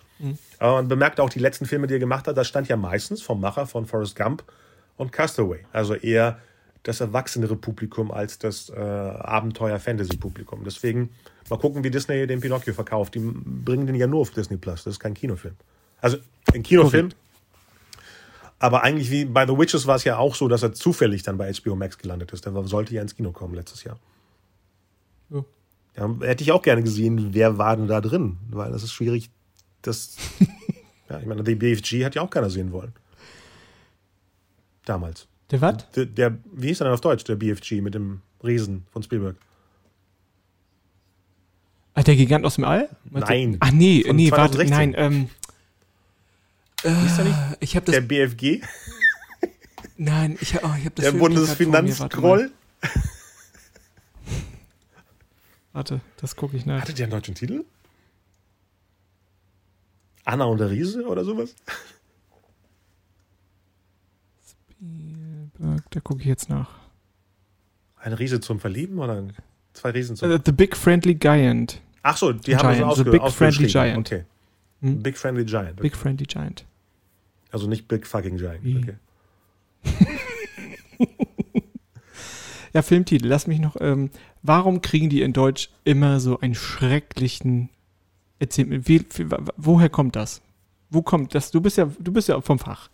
S1: Aber man bemerkt auch, die letzten Filme, die er gemacht hat, das stand ja meistens vom Macher von Forrest Gump und Castaway. Also eher das erwachsenere Publikum als das äh, Abenteuer-Fantasy-Publikum. Deswegen mal gucken, wie Disney den Pinocchio verkauft. Die bringen den ja nur auf Disney Plus. Das ist kein Kinofilm. Also ein Kinofilm. Aber eigentlich wie bei The Witches war es ja auch so, dass er zufällig dann bei HBO Max gelandet ist. Der sollte ja ins Kino kommen letztes Jahr.
S2: Ja.
S1: Ja, hätte ich auch gerne gesehen, wer war denn da drin? Weil das ist schwierig, das. ja, ich meine, die BFG hat ja auch keiner sehen wollen. Damals.
S2: Der was?
S1: Der, der, wie hieß er denn auf Deutsch, der BFG mit dem Riesen von Spielberg?
S2: Ah, der Gigant aus dem All? Meinst du?
S1: Nein.
S2: Ach nee,
S1: Von
S2: nee, warte,
S1: 2016.
S2: nein, ähm.
S1: Hieß er nicht?
S2: Ich habe das.
S1: Der BFG?
S2: nein, ich, oh, ich habe das.
S1: Der. Bundesfinanzgroll?
S2: Warte, das gucke ich nach.
S1: Hatte der einen deutschen Titel? Anna und der Riese oder sowas?
S2: Spielberg, Da gucke ich jetzt nach.
S1: Ein Riese zum Verlieben oder zwei Riesen zum
S2: Äh, The Big Friendly Giant.
S1: Ach so, die haben wir so
S2: The Big. Friendly Giant.
S1: Okay.
S2: Hm?
S1: Big Friendly Giant. Okay.
S2: Big Friendly Giant.
S1: Also nicht Big Fucking Giant. Okay.
S2: Ja, Filmtitel, lass mich noch. Ähm, warum kriegen die in Deutsch immer so einen schrecklichen. Erzähl mir, wie, wie, woher kommt das? Wo kommt das? Du bist ja, du bist ja vom Fach.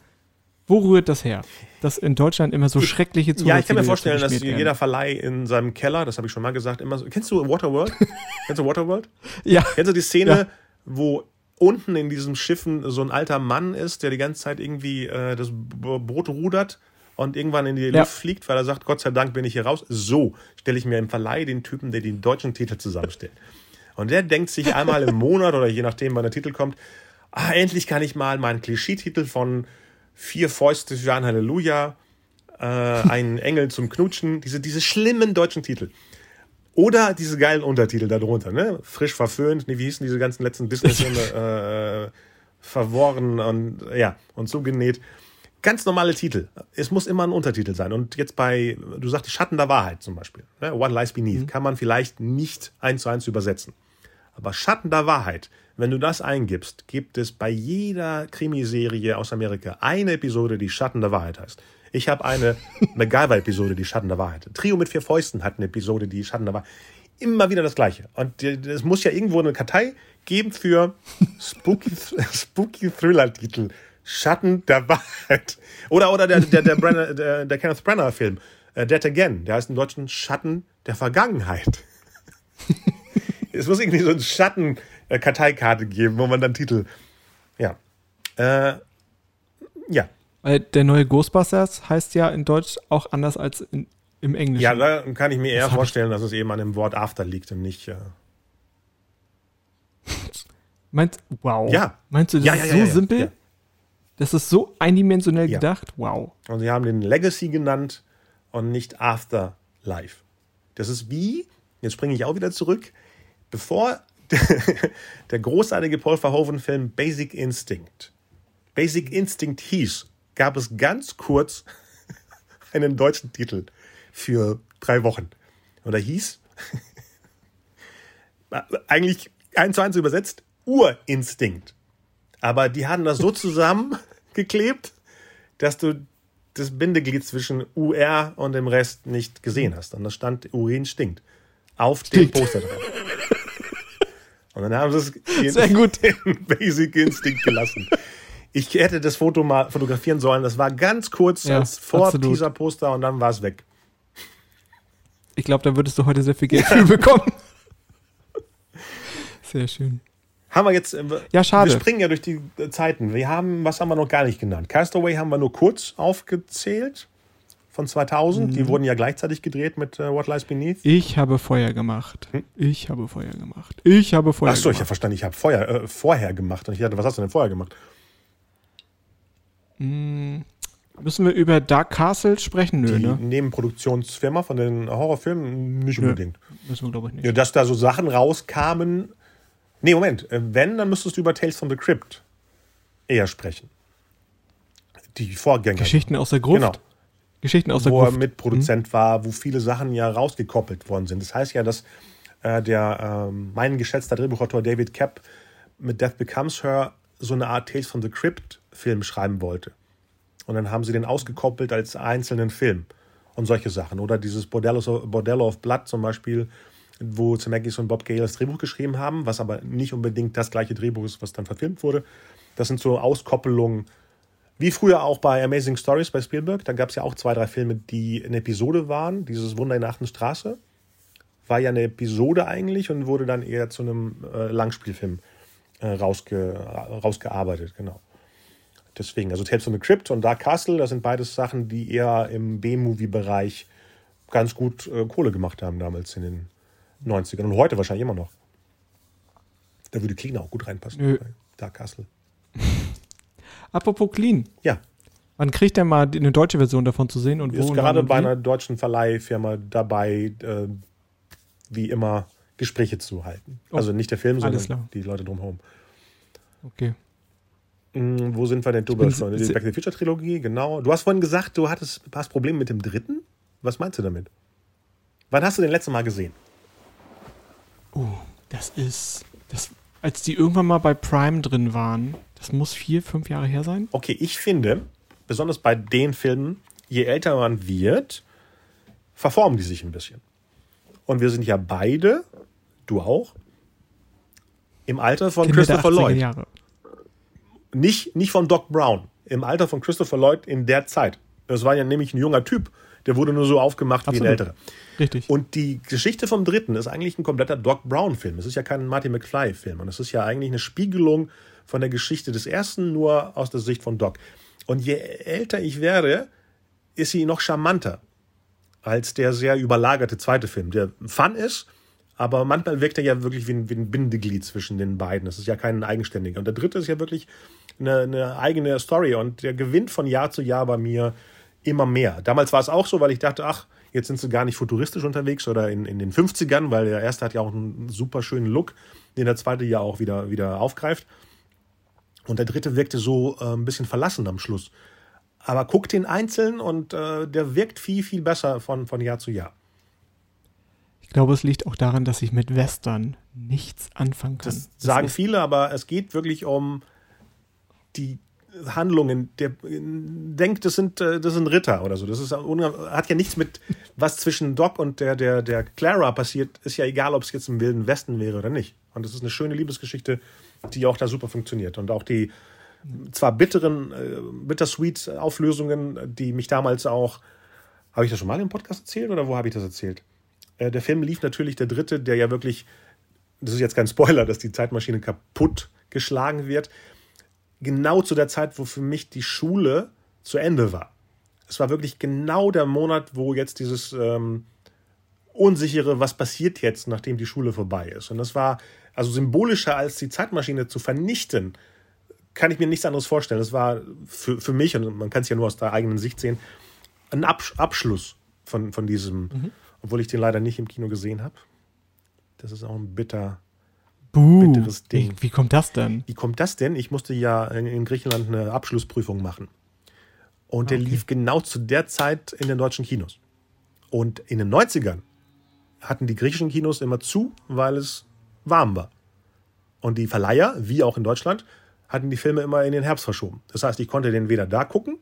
S2: Wo rührt das her? Dass in Deutschland immer so schreckliche
S1: Ja, ich kann mir vorstellen, dass
S2: werden.
S1: jeder Verleih in seinem Keller, das habe ich schon mal gesagt, immer so. Kennst du Waterworld? Kennst du Waterworld?
S2: Ja,
S1: Kennst du die Szene,
S2: Ja.
S1: wo unten in diesen Schiffen so ein alter Mann ist, der die ganze Zeit irgendwie äh, das Boot rudert und irgendwann in die
S2: Ja.
S1: Luft fliegt, weil er sagt, Gott sei Dank bin ich hier raus. So stelle ich mir im Verleih den Typen, der den deutschen Titel zusammenstellt. Und der denkt sich einmal im Monat oder je nachdem, wann der Titel kommt, ah, endlich kann ich mal meinen Klischeetitel von Vier Fäuste für ein Halleluja, äh, ein Engel zum Knutschen, diese, diese schlimmen deutschen Titel. Oder diese geilen Untertitel darunter, ne? Frisch verföhnt, nee, wie hießen diese ganzen letzten Disney-Filme? äh, verworren und ja, und so genäht. Ganz normale Titel. Es muss immer ein Untertitel sein. Und jetzt bei, du sagst Schatten der Wahrheit zum Beispiel, ne? What Lies Beneath, kann man vielleicht nicht eins zu eins übersetzen. Aber Schatten der Wahrheit, wenn du das eingibst, gibt es bei jeder Krimiserie aus Amerika eine Episode, die Schatten der Wahrheit heißt. Ich habe eine MacGyver-Episode, die Schatten der Wahrheit. Trio mit vier Fäusten hat eine Episode, die Schatten der Wahrheit. Immer wieder das Gleiche. Und äh, es muss ja irgendwo eine Kartei geben für Spooky, Spooky Thriller-Titel. Schatten der Wahrheit. Oder, oder der, der, der, Brenner, der, der Kenneth Brenner-Film, äh, Dead Again. Der heißt im Deutschen Schatten der Vergangenheit. es muss irgendwie so eine Schatten-Karteikarte geben, wo man dann Titel. Ja. Äh, ja.
S2: Weil der neue Ghostbusters heißt ja in Deutsch auch anders als in im Englischen.
S1: Ja, da kann ich mir eher
S2: Das
S1: vorstellen, dass es eben an dem Wort after liegt und nicht. Äh,
S2: Meinst, wow.
S1: Ja.
S2: Meinst du, das
S1: Ja,
S2: ist
S1: ja,
S2: so
S1: ja,
S2: simpel? Das ist so eindimensionell gedacht? Wow.
S1: Und sie haben den Legacy genannt und nicht Afterlife. Das ist wie, jetzt springe ich auch wieder zurück, bevor der großartige Paul Verhoeven-Film Basic Instinct Basic Instinct hieß, gab es ganz kurz einen deutschen Titel für drei Wochen. Und er hieß, eigentlich eins zu eins übersetzt, Urinstinkt. Aber die haben das so zusammengeklebt, dass du das Bindeglied zwischen UR und dem Rest nicht gesehen hast. Und da stand Urin stinkt. Auf dem
S2: Stinkt.
S1: Poster drauf. Und dann haben sie es in,
S2: Sehr gut.
S1: in Basic Instinct gelassen. Ich hätte das Foto mal fotografieren sollen. Das war ganz kurz
S2: Ja,
S1: als. Vor-Teaser-Poster und dann war es weg.
S2: Ich glaube, da würdest du heute sehr viel Geld für bekommen. Sehr schön.
S1: Haben wir jetzt. äh,
S2: Ja, schade.
S1: Wir springen ja durch die äh, Zeiten. Wir haben, was haben wir noch gar nicht genannt? Castaway haben wir nur kurz aufgezählt. Von 2000.
S2: Mhm.
S1: Die wurden ja gleichzeitig gedreht mit äh, What Lies Beneath.
S2: Ich habe Feuer gemacht. Ich habe Feuer gemacht. Ich habe Feuer
S1: Hm? Achso, ich habe
S2: gemacht.
S1: verstanden, ich habe Feuer, äh, vorher gemacht. Und ich dachte, was hast du denn vorher gemacht?
S2: Müssen wir über Dark Castle sprechen? Nö,
S1: Die
S2: ne?
S1: Nebenproduktionsfirma von den Horrorfilmen? Nicht
S2: Nö.
S1: unbedingt.
S2: Müssen wir, glaube ich, nicht.
S1: Ja, dass da so Sachen rauskamen. Nee, Moment. Äh, Wenn, dann müsstest du über Tales from the Crypt eher sprechen. Die Vorgänger.
S2: Geschichten aus der Gruft.
S1: Genau.
S2: Geschichten aus der
S1: wo er
S2: Gruft.
S1: Mitproduzent war, wo viele Sachen ja rausgekoppelt worden sind. Das heißt ja, dass äh, der ähm, mein geschätzter Drehbuchautor David Kapp mit Death Becomes Her so eine Art Tales from the Crypt Film schreiben wollte. Und dann haben sie den ausgekoppelt als einzelnen Film und solche Sachen. Oder dieses Bordello of, Bordello of Blood zum Beispiel, wo Zemeckis und Bob Gale das Drehbuch geschrieben haben, was aber nicht unbedingt das gleiche Drehbuch ist, was dann verfilmt wurde. Das sind so Auskoppelungen, wie früher auch bei Amazing Stories bei Spielberg. Da gab es ja auch zwei, drei Filme, die eine Episode waren. Dieses Wunder in der achten Straße war ja eine Episode eigentlich und wurde dann eher zu einem äh, Langspielfilm äh, rausge, rausgearbeitet, genau. Deswegen, also Tales from the Crypt und Dark Castle, das sind beides Sachen, die eher im B-Movie-Bereich ganz gut äh, Kohle gemacht haben damals in den 90ern und heute wahrscheinlich immer noch. Da würde Clean auch gut reinpassen.
S2: Nö.
S1: Dark Castle.
S2: Apropos Clean.
S1: Ja,
S2: Wann kriegt der mal eine deutsche Version davon zu sehen? Und wo
S1: ist gerade bei einer deutschen Verleihfirma dabei, äh, wie immer Gespräche zu halten.
S2: Oh,
S1: also nicht der Film, sondern die Leute drumherum.
S2: Okay.
S1: Hm, wo sind wir denn drüber schon? Die Back to the Future Trilogie, genau. Du hast vorhin gesagt, du hattest hast Probleme mit dem dritten. Was meinst du damit? Wann hast du den letzte Mal gesehen?
S2: Oh, das ist. Das, als die irgendwann mal bei Prime drin waren, das muss vier, fünf Jahre her sein.
S1: Okay, ich finde, besonders bei den Filmen, je älter man wird, verformen die sich ein bisschen. Und wir sind ja beide, du auch, im Alter von
S2: Kinder der
S1: Christopher
S2: 80er
S1: Lloyd.
S2: Jahre.
S1: Nicht, nicht von Doc Brown, im Alter von Christopher Lloyd in der Zeit. Das war ja nämlich ein junger Typ, der wurde nur so aufgemacht wie ein
S2: Absolut.
S1: älterer.
S2: Richtig.
S1: Und die Geschichte vom dritten ist eigentlich ein kompletter Doc Brown-Film. Es ist ja kein Marty McFly-Film. Und es ist ja eigentlich eine Spiegelung von der Geschichte des ersten, nur aus der Sicht von Doc. Und je älter ich werde, ist sie noch charmanter als der sehr überlagerte zweite Film, der Fun ist, aber manchmal wirkt er ja wirklich wie ein, wie ein Bindeglied zwischen den beiden. Das ist ja kein eigenständiger. Und der dritte ist ja wirklich eine, eine eigene Story und der gewinnt von Jahr zu Jahr bei mir immer mehr. Damals war es auch so, weil ich dachte, ach, jetzt sind sie gar nicht futuristisch unterwegs oder in, in den 50ern, weil der erste hat ja auch einen super schönen Look, den der zweite ja auch wieder, wieder aufgreift. Und der dritte wirkte so äh, ein bisschen verlassen am Schluss. Aber guck den einzeln und äh, der wirkt viel, viel besser von, von Jahr zu Jahr.
S2: Ich glaube, es liegt auch daran, dass ich mit Western nichts anfangen kann.
S1: Das sagen
S2: ist,
S1: viele, aber es geht wirklich um die Handlungen. Der denkt, das sind, äh, das sind Ritter oder so. Das ist, hat ja nichts mit, was zwischen Doc und der, der, der Clara passiert, ist ja egal, ob es jetzt im Wilden Westen wäre oder nicht. Und das ist eine schöne Liebesgeschichte, die auch da super funktioniert. Und auch die zwar bitteren, äh, bittersweet Auflösungen, die mich damals auch, habe ich das schon mal im Podcast erzählt oder wo habe ich das erzählt? Äh, der Film lief natürlich der dritte, der ja wirklich das ist jetzt kein Spoiler, dass die Zeitmaschine kaputt geschlagen wird, genau zu der Zeit, wo für mich die Schule zu Ende war. Es war wirklich genau der Monat, wo jetzt dieses ähm, unsichere, was passiert jetzt, nachdem die Schule vorbei ist. Und das war also symbolischer als die Zeitmaschine zu vernichten, kann ich mir nichts anderes vorstellen. Das war für, für mich, und man kann es ja nur aus der eigenen Sicht sehen, ein Absch Abschluss von, von diesem, mhm. Obwohl ich den leider nicht im Kino gesehen habe. Das ist auch ein bitter,
S2: Buh, bitteres Ding. Wie, wie, kommt das denn?
S1: Wie kommt das denn? Ich musste ja in, Griechenland eine Abschlussprüfung machen. Und der okay. lief genau zu der Zeit in den deutschen Kinos. Und in den 90ern hatten die griechischen Kinos immer zu, weil es warm war. Und die Verleiher, wie auch in Deutschland, hatten die Filme immer in den Herbst verschoben. Das heißt, ich konnte den weder da gucken,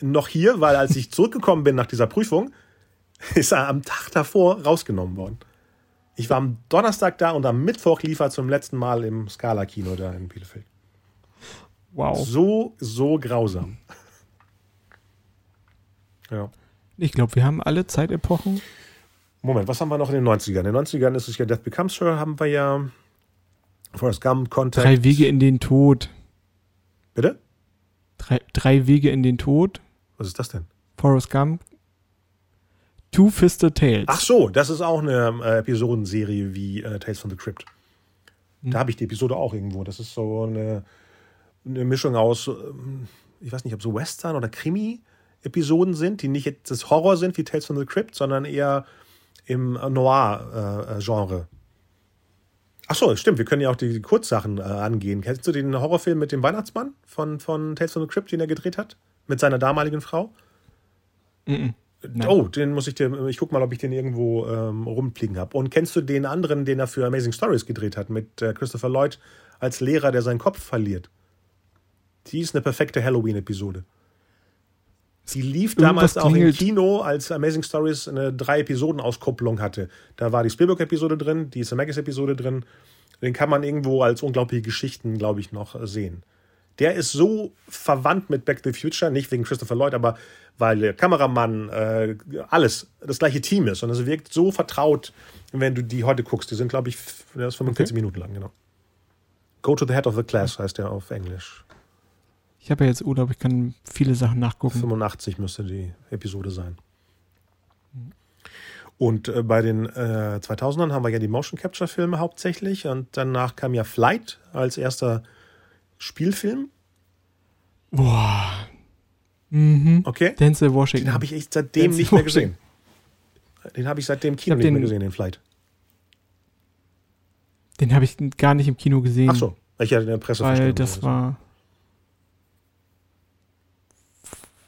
S1: noch hier, weil als ich zurückgekommen bin nach dieser Prüfung, ist er am Tag davor rausgenommen worden. Ich war am Donnerstag da und am Mittwoch lief er zum letzten Mal im Scala-Kino da in Bielefeld. Wow. So, so grausam.
S2: ja. Ich glaube, wir haben alle Zeitepochen
S1: Moment, was haben wir noch in den 90ern? In den 90ern ist es ja Death Becomes Her, haben wir ja Forrest Gump, Contact.
S2: Drei Wege in den Tod.
S1: Bitte?
S2: Drei, drei Wege in den Tod.
S1: Was ist das denn?
S2: Forrest Gump. Two-Fisted Tales.
S1: Ach so, das ist auch eine äh, Episodenserie wie äh, Tales from the Crypt. Da habe ich die Episode auch irgendwo. Das ist so eine, eine Mischung aus, ähm, ich weiß nicht, ob so Western oder Krimi-Episoden sind, die nicht jetzt das Horror sind wie Tales from the Crypt, sondern eher im Noir-Genre. Ach so, stimmt. Wir können ja auch die Kurzsachen äh, angehen. Kennst du den Horrorfilm mit dem Weihnachtsmann von, von Tales from the Crypt, den er gedreht hat? Mit seiner damaligen Frau? Mm -mm. Oh, den muss ich dir, ich guck mal, ob ich den irgendwo ähm, rumfliegen habe. Und kennst du den anderen, den er für Amazing Stories gedreht hat, mit äh, Christopher Lloyd als Lehrer, der seinen Kopf verliert? Die ist eine perfekte Halloween-Episode. Sie lief damals auch im Kino, als Amazing Stories eine drei Episoden Auskopplung hatte. Da war die Spielberg-Episode drin, die Zemeckis-Episode drin. Den kann man irgendwo als unglaubliche Geschichten, glaube ich, noch sehen. Der ist so verwandt mit Back to the Future, nicht wegen Christopher Lloyd, aber weil der Kameramann, äh, alles das gleiche Team ist. Und es wirkt so vertraut, wenn du die heute guckst. Die sind, glaube ich, das ist 45 okay. Minuten lang, genau. Go to the Head of the Class heißt der auf Englisch.
S2: Ich habe ja jetzt Urlaub, ich kann viele Sachen nachgucken.
S1: 85 müsste die Episode sein. Und äh, bei den äh, 2000ern haben wir ja die Motion Capture Filme hauptsächlich und danach kam ja Flight als erster Spielfilm.
S2: Boah. Mhm.
S1: Okay.
S2: Denzel Washington.
S1: Den habe ich echt seitdem Denzel nicht mehr gesehen. Den habe ich seitdem Kino nicht den, mehr gesehen, den Flight.
S2: Den habe ich gar nicht im Kino gesehen.
S1: Ach so, ich hatte in der Presse
S2: Weil das war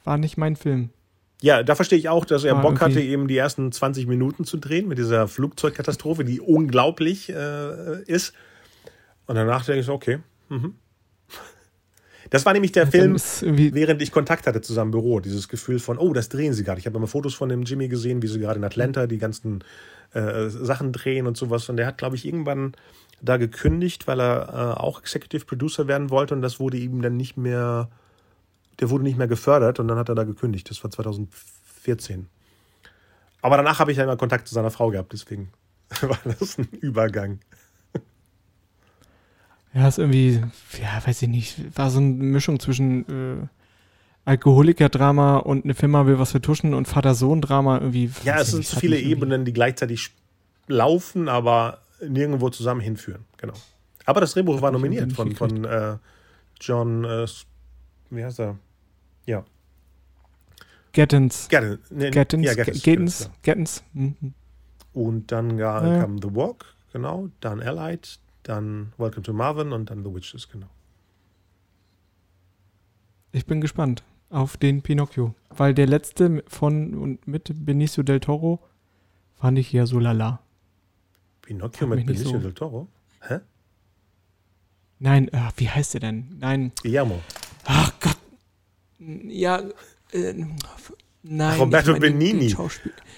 S2: war nicht mein Film.
S1: Ja, da verstehe ich auch, dass er war Bock hatte, eben die ersten 20 Minuten zu drehen mit dieser Flugzeugkatastrophe, die unglaublich äh, ist. Und danach denke ich so, okay. Mhm. Das war nämlich der Film, während ich Kontakt hatte zu seinem Büro. Dieses Gefühl von, oh, das drehen sie gerade. Ich habe immer Fotos von dem Jimmy gesehen, wie sie gerade in Atlanta die ganzen äh, Sachen drehen und sowas. Und der hat, glaube ich, irgendwann da gekündigt, weil er äh, auch Executive Producer werden wollte. Und das wurde ihm dann nicht mehr der wurde nicht mehr gefördert und dann hat er da gekündigt. Das war 2014. Aber danach habe ich ja immer Kontakt zu seiner Frau gehabt, deswegen war das ein Übergang.
S2: Ja, ist irgendwie, ja, weiß ich nicht, war so eine Mischung zwischen äh, Alkoholiker-Drama und eine Firma will was vertuschen und Vater-Sohn-Drama irgendwie.
S1: Ja, es sind zu viele Ebenen, die gleichzeitig laufen, aber nirgendwo zusammen hinführen. Genau. Aber das Drehbuch war nominiert von, von äh, John, äh, wie heißt er? Ja.
S2: Gettins.
S1: Gettins. Nee,
S2: Gettins. Ja, Gettins. Gettins. Gettins.
S1: Mhm. Und dann ja. kam The Walk, genau. Dann Allied, dann Welcome to Marvin und dann The Witches, genau.
S2: Ich bin gespannt auf den Pinocchio. Weil der letzte von und mit Benicio del Toro fand ich ja so lala.
S1: Pinocchio mit Benicio so. del Toro? Hä?
S2: Nein, ach, wie heißt der denn? Nein.
S1: Guillermo.
S2: Ach Gott, ja, äh, nein.
S1: Roberto meine, Benini.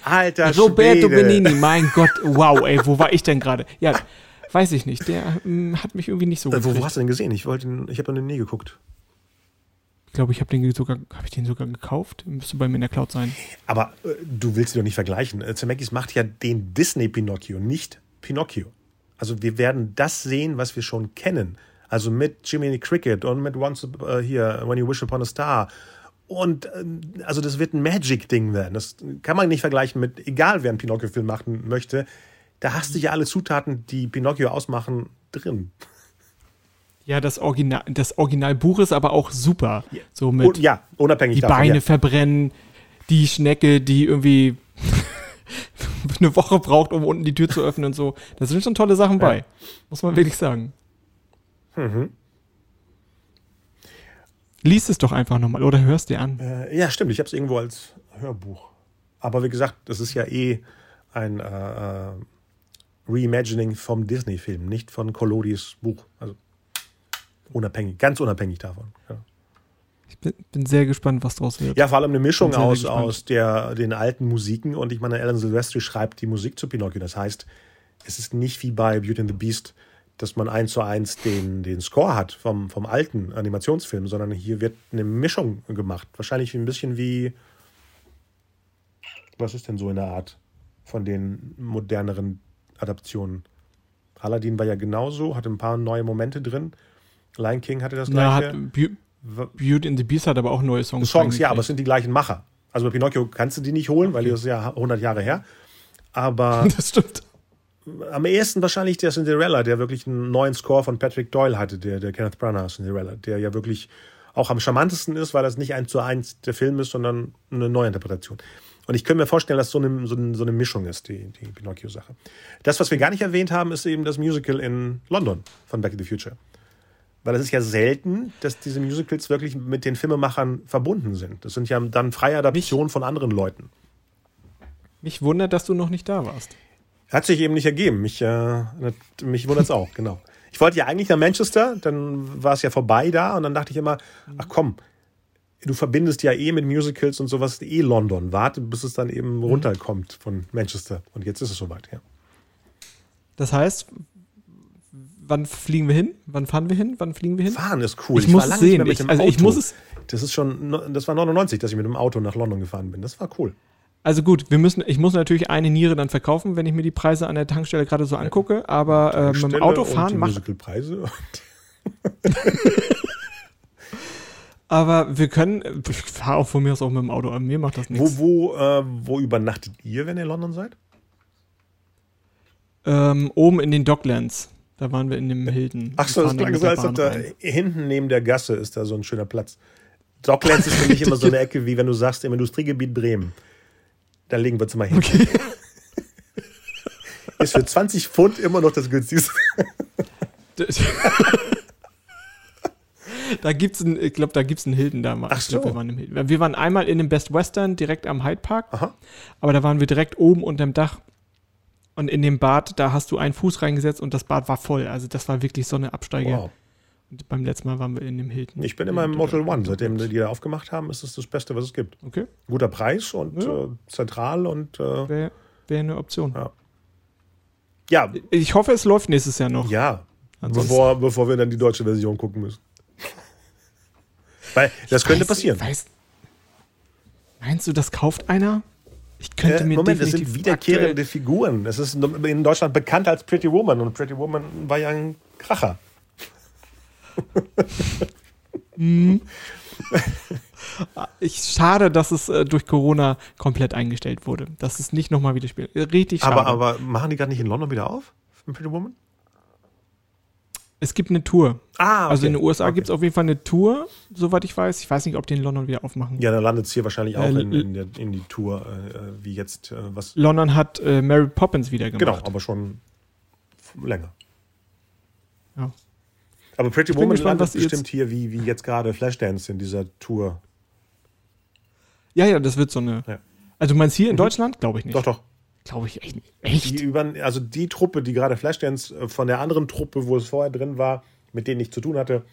S2: Alter Roberto Schwede. Benini, mein Gott, wow, ey, wo war ich denn gerade? Ja, weiß ich nicht. Der ähm, hat mich irgendwie nicht so
S1: äh, Wo hast du den gesehen? Ich wollte ich habe noch nie geguckt.
S2: Ich glaube, ich habe den sogar, habe ich den sogar gekauft? Müsste bei mir in der Cloud sein.
S1: Aber äh, du willst sie doch nicht vergleichen. Äh, Zemeckis macht ja den Disney Pinocchio, nicht Pinocchio. Also wir werden das sehen, was wir schon kennen. Also mit Jiminy Cricket und mit Once uh, hier, When You Wish Upon a Star Und äh, also das wird ein Magic-Ding werden. Das kann man nicht vergleichen mit, egal wer einen Pinocchio-Film machen möchte, da hast du ja alle Zutaten, die Pinocchio ausmachen, drin.
S2: Ja, das Original, das Originalbuch ist aber auch super. So mit
S1: ja, unabhängig
S2: die
S1: davon.
S2: Beine
S1: ja.
S2: verbrennen, die Schnecke, die irgendwie eine Woche braucht, um unten die Tür zu öffnen und so. Da sind schon tolle Sachen bei. Muss man wirklich sagen.
S1: Mhm.
S2: Lies es doch einfach nochmal oder hörst dir an.
S1: Äh, ja, stimmt. Ich habe es irgendwo als Hörbuch. Aber wie gesagt, das ist ja eh ein äh, äh, Reimagining vom Disney-Film, nicht von Collodis Buch. Also unabhängig, ganz unabhängig davon. Ja,
S2: Ich bin, bin sehr gespannt, was draus wird.
S1: ja vor allem eine Mischung aus, aus der, den alten Musiken und ich meine, Alan Silvestri schreibt die Musik zu Pinocchio. Das heißt, es ist nicht wie bei Beauty and the Beast, dass man eins zu eins den, den Score hat vom, vom alten Animationsfilm, sondern hier wird eine Mischung gemacht. Wahrscheinlich ein bisschen wie, was ist denn so in der Art von den moderneren Adaptionen? Aladdin war ja genauso, hatte ein paar neue Momente drin. Lion King hatte das
S2: Na,
S1: gleiche.
S2: hat, Beau- Beauty and the Beast hat aber auch neue Songs.
S1: Songs, ja, aber es sind die gleichen Macher. Also bei Pinocchio kannst du die nicht holen, weil das ist ja 100 Jahre her. Aber
S2: Das stimmt.
S1: am ehesten wahrscheinlich der Cinderella, der wirklich einen neuen Score von Patrick Doyle hatte, der, der Kenneth Branagh Cinderella, der ja wirklich auch am charmantesten ist, weil das nicht eins zu eins der Film ist, sondern eine Neuinterpretation. Und ich könnte mir vorstellen, dass so eine, so eine, so eine Mischung ist, die, die Pinocchio-Sache. Das, was wir gar nicht erwähnt haben, ist eben das Musical in London von Back to the Future. Weil es ist ja selten, dass diese Musicals wirklich mit den Filmemachern verbunden sind. Das sind ja dann freie Adaptionen von anderen Leuten.
S2: Mich wundert, dass du noch nicht da warst.
S1: Hat sich eben nicht ergeben. Mich, äh, mich wundert es auch, genau. Ich wollte ja eigentlich nach Manchester, dann war es ja vorbei da und dann dachte ich immer, ach komm, du verbindest ja eh mit Musicals und sowas eh London. Warte, bis es dann eben runterkommt von Manchester. Und jetzt ist es soweit, ja.
S2: Das heißt, wann fliegen wir hin? Wann fahren wir hin? Wann fliegen wir hin?
S1: Fahren ist cool.
S2: Ich muss
S1: war
S2: es sehen. Ich- also ich
S1: Auto.
S2: muss es-
S1: Das ist schon, das war 99, dass ich mit dem Auto nach London gefahren bin. Das war cool.
S2: Also gut, wir müssen, ich muss natürlich eine Niere dann verkaufen, wenn ich mir die Preise an der Tankstelle gerade so angucke, aber äh, mit dem
S1: Stelle
S2: Auto
S1: und die
S2: fahren macht.
S1: Musicalpreise.
S2: Aber wir können, ich fahre auch von mir aus auch mit dem Auto, mir macht das nichts.
S1: Wo, wo, äh, wo übernachtet ihr, wenn ihr in London seid?
S2: Ähm, oben in den Docklands. Da waren wir in dem Hilton.
S1: Ach so, das klang so, als ob da
S2: rein.
S1: hinten neben der Gasse ist da so ein schöner Platz. Docklands ist für mich immer so eine Ecke, wie wenn du sagst, im Industriegebiet Bremen. Da legen wir uns mal hin. Ist für 20 Pfund immer noch das günstigste.
S2: da gibt's ein, ich glaube, da gibt's einen Hilton da mal.
S1: Ach
S2: Ich glaub,
S1: so.
S2: wir, waren im Hilton. wir waren einmal in dem Best Western direkt am Hyde Park,
S1: Aha.
S2: aber da waren wir direkt oben unterm Dach. Und in dem Bad, da hast du einen Fuß reingesetzt und das Bad war voll. Also das war wirklich so eine Absteige.
S1: Wow.
S2: Und beim letzten Mal waren wir in dem Hilton.
S1: Ich bin immer im Motel One. Seitdem die da aufgemacht haben, ist es das Beste, was es gibt.
S2: Okay,
S1: Guter Preis und
S2: Ja.
S1: äh, zentral und äh,
S2: wäre wär eine Option.
S1: Ja. ja,
S2: Ich hoffe, es läuft nächstes Jahr noch.
S1: ja.
S2: Ansonsten-
S1: Bevor, bevor wir dann die deutsche Version gucken müssen. Weil das könnte
S2: Weiß-
S1: passieren.
S2: Weiß, meinst du, das kauft einer? Ich könnte
S1: Äh,
S2: mir
S1: Moment, es sind wiederkehrende Figuren. Es ist in Deutschland bekannt als Pretty Woman und Pretty Woman war ja ein Kracher.
S2: Ich schade, dass es äh, durch Corona komplett eingestellt wurde. Dass es nicht nochmal wieder spielt. Richtig schade.
S1: Aber, aber machen die gerade nicht in London wieder auf? Pretty Woman?
S2: Es gibt eine Tour.
S1: Ah,
S2: Also in den USA
S1: okay.
S2: gibt es auf jeden Fall eine Tour, soweit ich weiß. Ich weiß nicht, ob die in London wieder aufmachen.
S1: Ja, dann landet es hier wahrscheinlich auch
S2: Äh,
S1: in, in, der, in die Tour, äh, wie jetzt, äh, was.
S2: London hat äh, Mary Poppins wieder
S1: Genau,
S2: gemacht.
S1: aber schon länger.
S2: Ja.
S1: Aber Pretty Woman
S2: gespannt,
S1: landet
S2: ihr jetzt-
S1: bestimmt hier, wie, wie jetzt gerade Flashdance in dieser Tour.
S2: Ja, ja, das wird so eine.
S1: Ja.
S2: Also du meinst hier in Deutschland? Glaube ich nicht.
S1: Doch, doch.
S2: Glaube ich echt. Echt?
S1: Die über, also die Truppe, die gerade Flashdance äh, von der anderen Truppe, wo es vorher drin war, mit denen ich zu tun hatte,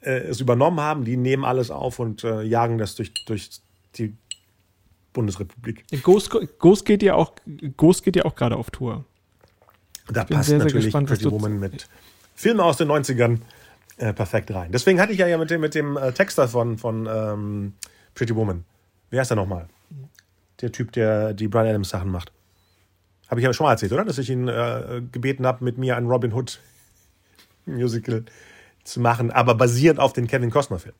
S1: äh, es übernommen haben, die nehmen alles auf und äh, jagen das durch, durch die Bundesrepublik.
S2: Ghost, Ghost geht ja auch, Ghost geht ja auch gerade auf Tour.
S1: Da
S2: bin
S1: passt
S2: sehr, sehr
S1: natürlich
S2: gespannt,
S1: Pretty Woman mit Filmen aus den 90ern äh, perfekt rein. Deswegen hatte ich ja, ja mit dem, mit dem äh, Texter von, von ähm, Pretty Woman. Wie heißt er nochmal? Der Typ, der die Brian Adams Sachen macht. Habe ich ja schon mal erzählt, oder? Dass ich ihn äh, gebeten habe, mit mir ein Robin Hood Musical zu machen, aber basierend auf den Kevin Costner Film.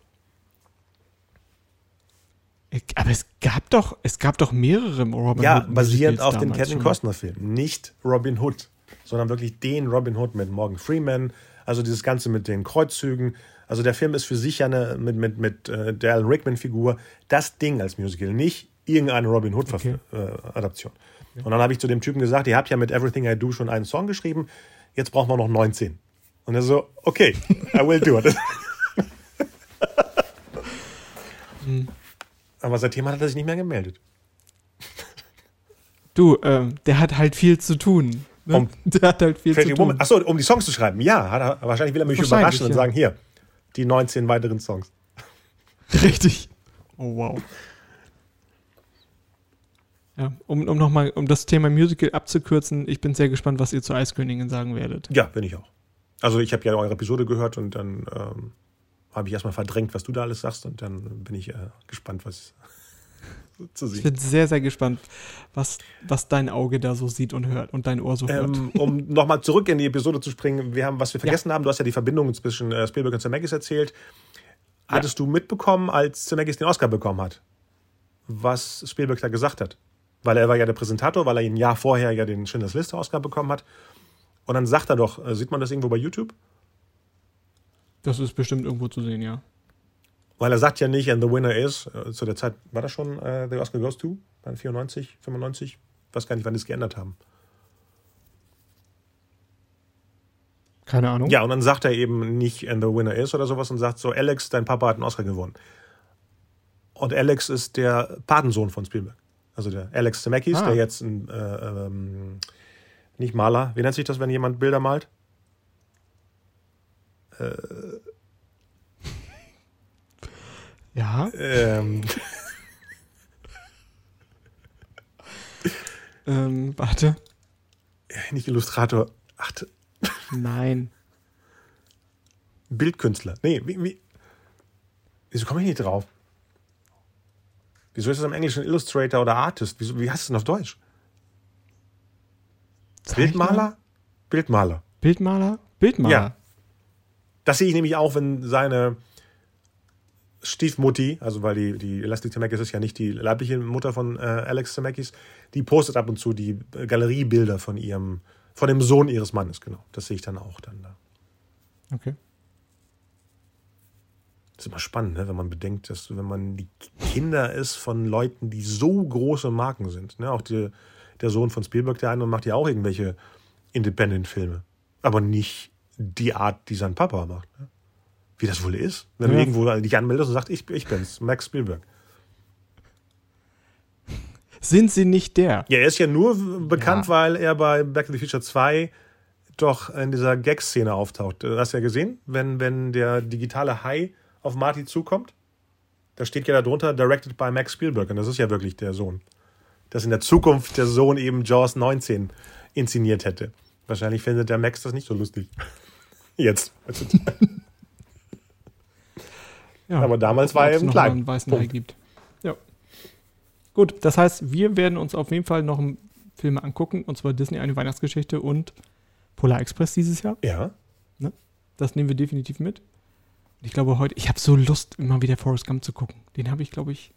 S2: Aber es gab doch, es gab doch mehrere
S1: Robin ja, Hood. Ja, basierend auf dem Kevin Costner-Film. Nicht Robin Hood, sondern wirklich den Robin Hood mit Morgan Freeman. Also dieses Ganze mit den Kreuzzügen. Also der Film ist für sich ja eine, mit, mit, mit äh, der Alan Rickman-Figur das Ding als Musical, nicht irgendeine Robin Hood-Adaption. Okay. Äh, Und dann habe ich zu dem Typen gesagt, ihr habt ja mit Everything I Do schon einen Song geschrieben, jetzt brauchen wir noch 19. Und er so, okay, I will do it. Aber seitdem hat er sich nicht mehr gemeldet.
S2: Du, äh, der hat halt viel zu tun. Ne? Um, der hat halt viel zu tun.
S1: Achso, um die Songs zu schreiben. Ja, hat er, wahrscheinlich will er mich überraschen und sagen, hier, die 19 weiteren Songs.
S2: Richtig. Oh, wow. Ja, um, um nochmal, um das Thema Musical abzukürzen, ich bin sehr gespannt, was ihr zur Eiskönigin sagen werdet.
S1: Ja, bin ich auch. Also ich habe ja eure Episode gehört und dann ähm, habe ich erstmal verdrängt, was du da alles sagst und dann bin ich äh, gespannt, was
S2: zu sehen. Ich bin sehr, sehr gespannt, was, was dein Auge da so sieht und hört und dein Ohr so hört.
S1: Ähm, um nochmal zurück in die Episode zu springen, wir haben, was wir vergessen ja. haben, du hast ja die Verbindung zwischen äh, Spielberg und Zemeckis erzählt. Ja. Hattest du mitbekommen, als Zemeckis den Oscar bekommen hat, was Spielberg da gesagt hat? Weil er war ja der Präsentator, weil er ein Jahr vorher ja den Schindlers Liste Oscar bekommen hat. Und dann sagt er doch, äh, sieht man das irgendwo bei YouTube?
S2: Das ist bestimmt irgendwo zu sehen, ja.
S1: Weil er sagt ja nicht, and the winner is, äh, zu der Zeit war das schon äh, The Oscar Goes To, dann 94, 95, ich weiß gar nicht, wann die es geändert haben.
S2: Keine Ahnung.
S1: Ja, und dann sagt er eben nicht, and the winner is oder sowas und sagt so, Alex, dein Papa hat einen Oscar gewonnen. Und Alex ist der Patensohn von Spielberg. Also der Alex Zemeckis, ah. der jetzt ein, äh, ähm, nicht Maler, wie nennt sich das, wenn jemand Bilder malt? Äh,
S2: ja. Ähm. ähm, warte.
S1: Nicht Illustrator. Ach.
S2: Nein.
S1: Bildkünstler. Nee, wie, wie? Wieso komme ich nicht drauf? Wieso ist das im Englischen Illustrator oder Artist? Wieso, wie heißt es denn auf Deutsch? Zeichner? Bildmaler? Bildmaler.
S2: Bildmaler? Bildmaler. Ja.
S1: Das sehe ich nämlich auch, wenn seine Stiefmutti, also weil die, die Elastic Zemeckis ist ja nicht die leibliche Mutter von äh, Alex Zemeckis, die postet ab und zu die Galeriebilder von ihrem, von dem Sohn ihres Mannes, genau. Das sehe ich dann auch dann da.
S2: Okay.
S1: Das ist immer spannend, ne? wenn man bedenkt, dass wenn man die Kinder ist von Leuten, die so große Marken sind. Ne? Auch die, der Sohn von Spielberg, der eine, macht ja auch irgendwelche Independent-Filme. Aber nicht die Art, die sein Papa macht. Ne? wie das wohl ist. Wenn ja. du irgendwo dich anmeldest und sagst, ich, ich bin's, Max Spielberg.
S2: Sind sie nicht der?
S1: Ja, er ist ja nur bekannt, ja. weil er bei Back to the Future 2 doch in dieser Gag-Szene auftaucht. Hast du ja gesehen, wenn, wenn der digitale Hai auf Marty zukommt? Da steht ja darunter, directed by Max Spielberg. Und das ist ja wirklich der Sohn. Dass in der Zukunft der Sohn eben Jaws 19 inszeniert hätte. Wahrscheinlich findet der Max das nicht so lustig. Jetzt. Ja, Aber damals war er eben klein.
S2: Einen weißen Punkt. Hai gibt. Ja. Gut, das heißt, wir werden uns auf jeden Fall noch Filme angucken, und zwar Disney eine Weihnachtsgeschichte und Polar Express dieses Jahr.
S1: Ja.
S2: Ne? Das nehmen wir definitiv mit. Ich glaube heute, ich habe so Lust, immer wieder Forrest Gump zu gucken. Den habe ich, glaube ich,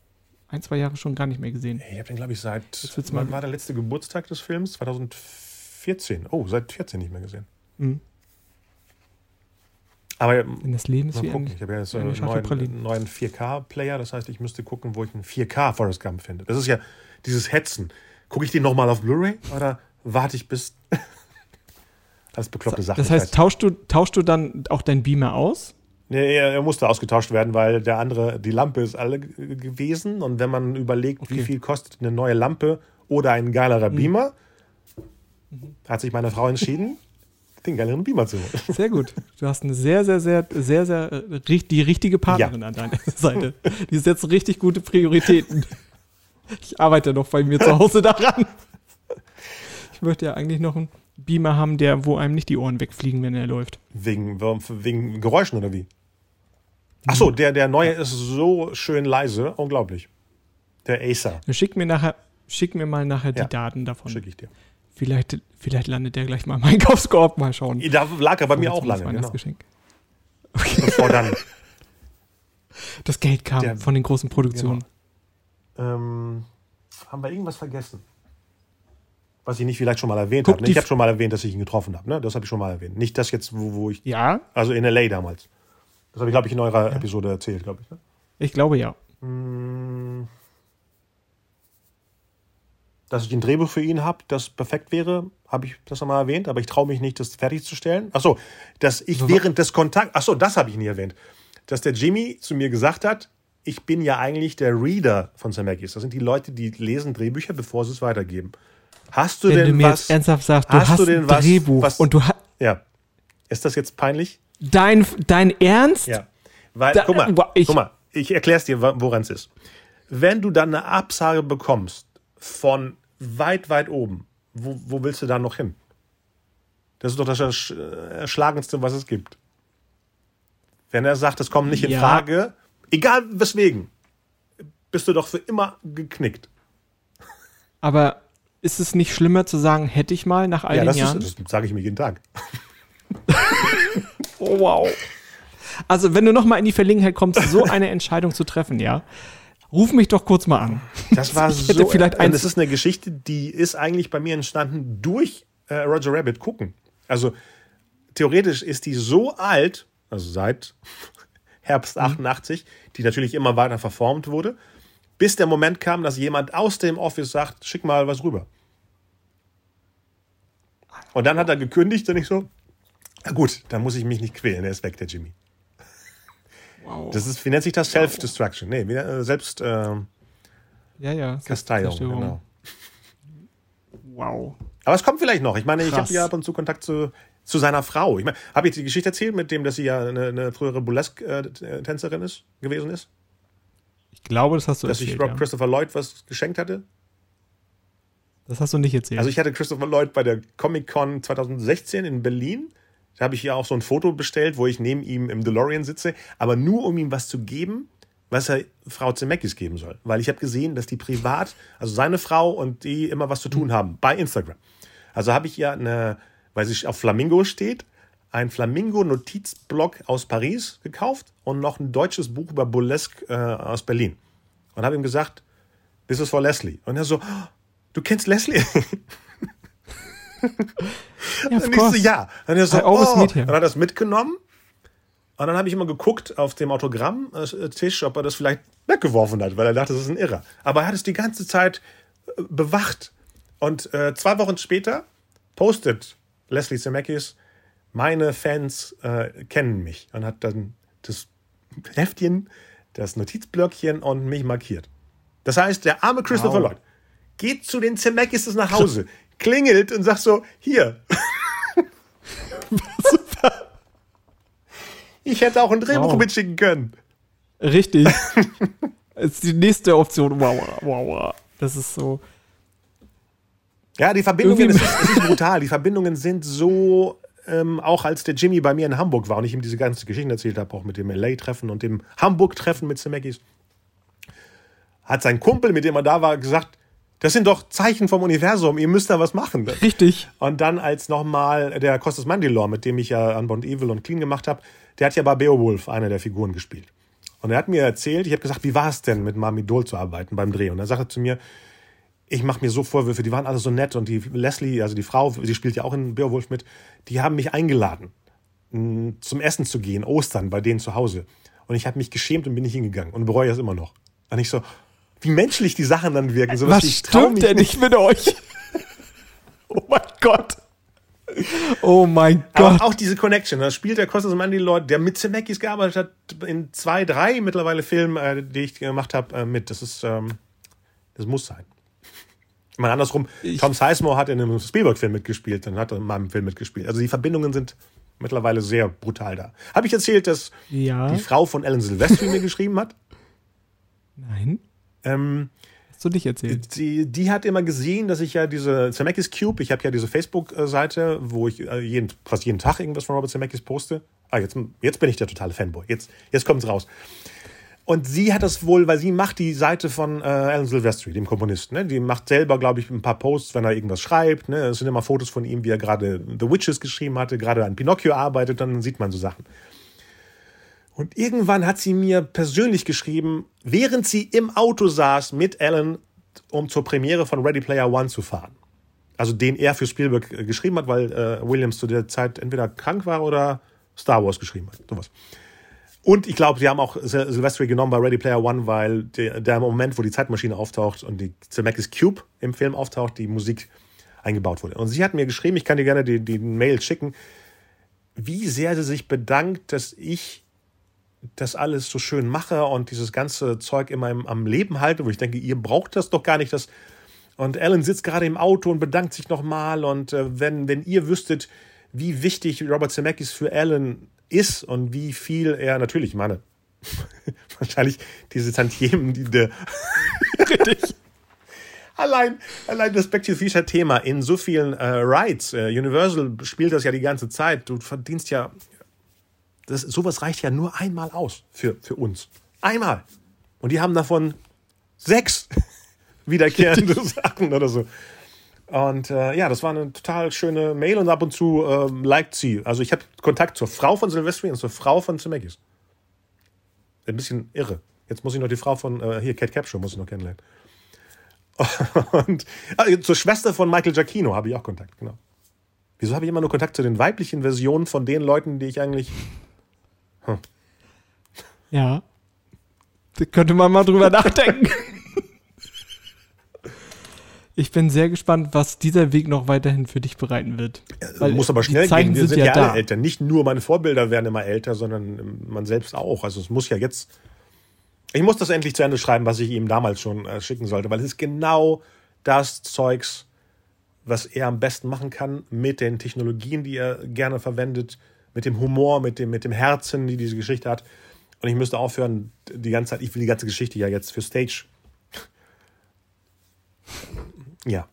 S2: ein, zwei Jahre schon gar nicht mehr gesehen.
S1: Ich habe den, glaube ich, seit. Wann war der letzte Geburtstag des Films? 2014. Oh, seit 14 nicht mehr gesehen. Mhm. Aber
S2: Wenn das Leben ist
S1: wie gucken. Ich habe ja jetzt einen neuen, neuen 4K-Player, das heißt, ich müsste gucken, wo ich einen 4K Forrest Gump finde. Das ist ja dieses Hetzen. Gucke ich den nochmal auf Blu-ray oder warte ich bis. Alles bekloppte Sachen.
S2: Das heißt, tauschst du, tauschst du dann auch deinen Beamer aus?
S1: Nee, er musste ausgetauscht werden, weil der andere, die Lampe ist alle gewesen. Und wenn man überlegt, okay. wie viel kostet eine neue Lampe oder ein geilerer mhm. Beamer, mhm. hat sich meine Frau entschieden, den geileren Beamer zu holen.
S2: Sehr gut. Du hast eine sehr, sehr, sehr, sehr, sehr, äh, die richtige Partnerin ja. an deiner Seite. Die setzt richtig gute Prioritäten. Ich arbeite noch bei mir zu Hause daran. Ich möchte ja eigentlich noch einen Beamer haben, der, wo einem nicht die Ohren wegfliegen, wenn er läuft.
S1: Wegen, wegen Geräuschen oder wie? Achso, der, der neue ist so schön leise, unglaublich. Der Acer.
S2: Schick mir nachher, schick mir mal nachher ja, die Daten davon.
S1: Schicke ich dir.
S2: Vielleicht, vielleicht landet der gleich mal im Einkaufskorb, mal schauen.
S1: Da lag er bei mir auch lange.
S2: Genau. Geschenk.
S1: Okay. Bevor dann
S2: das Geld kam der, von den großen Produktionen. Genau.
S1: Ähm, haben wir irgendwas vergessen? Was ich nicht vielleicht schon mal erwähnt habe. ne? Ich habe schon mal erwähnt, dass ich ihn getroffen habe. Ne? Das habe ich schon mal erwähnt. Nicht das jetzt, wo, wo ich.
S2: Ja,
S1: Also in LA damals. Das habe ich, glaube ich, in eurer Episode erzählt, glaube ich. Ne?
S2: ich glaube ja.
S1: Dass ich ein Drehbuch für ihn habe, das perfekt wäre, habe ich das nochmal erwähnt, aber ich traue mich nicht, das fertigzustellen. Achso, dass ich während des Kontakts. Achso, das habe ich nie erwähnt. Dass der Jimmy zu mir gesagt hat, ich bin ja eigentlich der Reader von Zemeckis. Das sind die Leute, die lesen Drehbücher, bevor sie es weitergeben. Hast du
S2: Wenn
S1: denn
S2: du mir
S1: was?
S2: jetzt ernsthaft sagst, du
S1: hast
S2: hast
S1: du denn
S2: ein
S1: was-
S2: Drehbuch
S1: was-
S2: und du hast
S1: Ja. Ist das jetzt peinlich?
S2: Dein, dein Ernst?
S1: Ja. Weil,
S2: Da-
S1: guck mal,
S2: ich-
S1: guck mal, ich erkläre es dir, woran es ist. Wenn du dann eine Absage bekommst von weit, weit oben, wo, wo willst du dann noch hin? Das ist doch das Ersch- Erschlagendste, was es gibt. Wenn er sagt, es kommt nicht in
S2: Ja.
S1: Frage, egal weswegen, bist du doch für immer geknickt.
S2: Aber ist es nicht schlimmer zu sagen, hätte ich mal nach all
S1: Ja,
S2: den
S1: das,
S2: Jahren?
S1: ist, das sage ich mir jeden Tag.
S2: oh, wow. Also, wenn du noch mal in die Verlegenheit kommst, so eine Entscheidung zu treffen, ja, ruf mich doch kurz mal an.
S1: Das war
S2: Ich hätte
S1: so.
S2: vielleicht
S1: und
S2: eins-
S1: es ist eine Geschichte, die ist eigentlich bei mir entstanden durch äh, Roger Rabbit gucken. Also theoretisch ist die so alt, also seit Herbst
S2: Mhm.
S1: 88, die natürlich immer weiter verformt wurde, bis der Moment kam, dass jemand aus dem Office sagt, schick mal was rüber. Und dann hat er gekündigt und ich so, na gut, dann muss ich mich nicht quälen, er ist weg, der Jimmy.
S2: Wow.
S1: Das ist, wie nennt sich das? Self-Destruction. Nee, wie, äh, selbst äh,
S2: ja, ja.
S1: Kasteiung, genau.
S2: Wow.
S1: Aber es kommt vielleicht noch. Ich meine, ich
S2: Krass.
S1: habe ja ab und zu Kontakt zu, zu seiner Frau. Ich meine, habe ich die Geschichte erzählt mit dem, dass sie ja eine, eine frühere Burlesque-Tänzerin ist, gewesen ist?
S2: Ich glaube, das hast du
S1: Dass ich
S2: erzählt.
S1: Rob
S2: Ja.
S1: Christopher Lloyd was geschenkt hatte?
S2: Das hast du nicht erzählt.
S1: Also ich hatte Christopher Lloyd bei der Comic-Con 2016 in Berlin. Da habe ich ja auch so ein Foto bestellt, wo ich neben ihm im DeLorean sitze, aber nur um ihm was zu geben, was er Frau Zemeckis geben soll. Weil ich habe gesehen, dass die privat, also seine Frau und die immer was zu tun haben bei Instagram. Also habe ich ja eine, weil sie auf Flamingo steht, ein Flamingo-Notizblock aus Paris gekauft und noch ein deutsches Buch über Burlesque äh, aus Berlin. Und habe ihm gesagt, this is for Leslie. Und er so, "Oh, du kennst Leslie?
S2: ja,
S1: Und ich so, ja. Und er so,
S2: I always
S1: oh. dann hat er das mitgenommen. Und dann habe ich immer geguckt auf dem Autogrammtisch, ob er das vielleicht weggeworfen hat, weil er dachte, das ist ein Irrer. Aber er hat es die ganze Zeit äh, bewacht. Und äh, zwei Wochen später postet Leslie Zemeckis, meine Fans äh, kennen mich. Und hat dann das Heftchen, das Notizblöckchen und mich markiert. Das heißt, der arme Christopher
S2: Wow.
S1: Lloyd geht zu den Zemeckis nach Hause, klingelt und sagt so, hier. Ich hätte auch ein Drehbuch
S2: Wow.
S1: mitschicken können.
S2: Richtig. das ist die nächste Option. Wow, wow, wow. Das ist so.
S1: Ja, die Verbindungen, es ist, es ist brutal. Die Verbindungen sind so, ähm, auch als der Jimmy bei mir in Hamburg war und ich ihm diese ganze Geschichte erzählt habe, auch mit dem LA-Treffen und dem Hamburg-Treffen mit Zemeckis, hat sein Kumpel, mit dem er da war, gesagt, das sind doch Zeichen vom Universum, ihr müsst da was machen.
S2: Richtig.
S1: Und dann als nochmal der Costas Mandylor, mit dem ich ja Unbound Evil und Clean gemacht habe, der hat ja bei Beowulf eine der Figuren gespielt. Und er hat mir erzählt, ich habe gesagt, wie war es denn, mit Mami Dole zu arbeiten beim Dreh? Und er sagte zu mir, ich mache mir so Vorwürfe, die waren alle so nett und die Leslie, also die Frau, sie spielt ja auch in Beowulf mit, die haben mich eingeladen, zum Essen zu gehen, Ostern bei denen zu Hause. Und ich habe mich geschämt und bin nicht hingegangen und bereue das immer noch. Und ich so, wie menschlich die Sachen dann wirken. So
S2: Was
S1: ich trau
S2: stimmt denn nicht mit euch? oh mein Gott. Oh mein
S1: Aber
S2: Gott.
S1: auch diese Connection, da spielt der Costas Mandylor, der mit Zemeckis gearbeitet hat, in zwei, drei mittlerweile Filmen, äh, die ich gemacht habe, äh, mit. Das ist, ähm, das muss sein. Mal andersrum,
S2: Ich-
S1: Tom Sizemore hat in einem Spielberg-Film mitgespielt, dann hat er in meinem Film mitgespielt. Also die Verbindungen sind mittlerweile sehr brutal da. Habe ich erzählt, dass
S2: Ja.
S1: die Frau von Alan Silvestri mir geschrieben hat?
S2: Nein.
S1: Ähm,
S2: Hast du nicht erzählt?
S1: die, die hat immer gesehen, dass ich ja diese Zemeckis Cube, ich habe ja diese Facebook-Seite, wo ich äh, jeden, fast jeden Tag irgendwas von Robert Zemeckis poste. Ah, jetzt, jetzt bin ich der totale Fanboy. Jetzt, jetzt kommt's raus. Und sie hat das wohl, weil sie macht die Seite von äh, Alan Silvestri, dem Komponisten. Ne? Die macht selber, glaube ich, ein paar Posts, wenn er irgendwas schreibt. Ne? Es sind immer Fotos von ihm, wie er gerade The Witches geschrieben hatte, gerade an Pinocchio arbeitet, dann sieht man so Sachen. Und irgendwann hat sie mir persönlich geschrieben, während sie im Auto saß mit Alan, um zur Premiere von Ready Player One zu fahren. Also den er für Spielberg äh, geschrieben hat, weil äh, Williams zu der Zeit entweder krank war oder Star Wars geschrieben hat. Sowas. Und ich glaube, sie haben auch Sil Sylvester genommen bei Ready Player One, weil der, der Moment, wo die Zeitmaschine auftaucht und die Zemeckis Cube im Film auftaucht, die Musik eingebaut wurde. Und sie hat mir geschrieben, ich kann dir gerne die, die Mail schicken, wie sehr sie sich bedankt, dass ich das alles so schön mache und dieses ganze Zeug immer im, am Leben halte, wo ich denke, ihr braucht das doch gar nicht. Das und Alan sitzt gerade im Auto und bedankt sich nochmal. Und äh, wenn, wenn ihr wüsstet, wie wichtig Robert Zemeckis für Alan ist und wie viel er natürlich, ich meine, wahrscheinlich diese Tantiemen, die der richtig. Allein, allein das Back to the Future Thema in so vielen äh, Rides. Äh, Universal spielt das ja die ganze Zeit. Du verdienst ja. Das, sowas reicht ja nur einmal aus für, für uns. Einmal. Und die haben davon sechs wiederkehrende Sachen oder so. Und äh, ja, das war eine total schöne Mail und ab und zu äh, liked sie. Also ich habe Kontakt zur Frau von Silvestri und zur Frau von Zemeckis. Ein bisschen irre. Jetzt muss ich noch die Frau von, äh, hier, Kate Capshaw muss ich noch kennenlernen. Und äh, zur Schwester von Michael Giacchino habe ich auch Kontakt, genau. Wieso habe ich immer nur Kontakt zu den weiblichen Versionen von den Leuten, die ich eigentlich.
S2: Hm. Ja. Da könnte man mal drüber nachdenken. Ich bin sehr gespannt, was dieser Weg noch weiterhin für dich bereiten wird.
S1: Weil muss aber schnell gehen. Wir sind, sind ja, alle älter. Nicht nur meine Vorbilder werden immer älter, sondern man selbst auch. Also es muss ja jetzt. Ich muss das endlich zu Ende schreiben, was ich ihm damals schon äh, schicken sollte, weil es ist genau das Zeugs, was er am besten machen kann mit den Technologien, die er gerne verwendet, mit dem Humor, mit dem, mit dem Herzen, die diese Geschichte hat. Und ich müsste aufhören, die ganze Zeit, ich will die ganze Geschichte ja jetzt für Stage ja.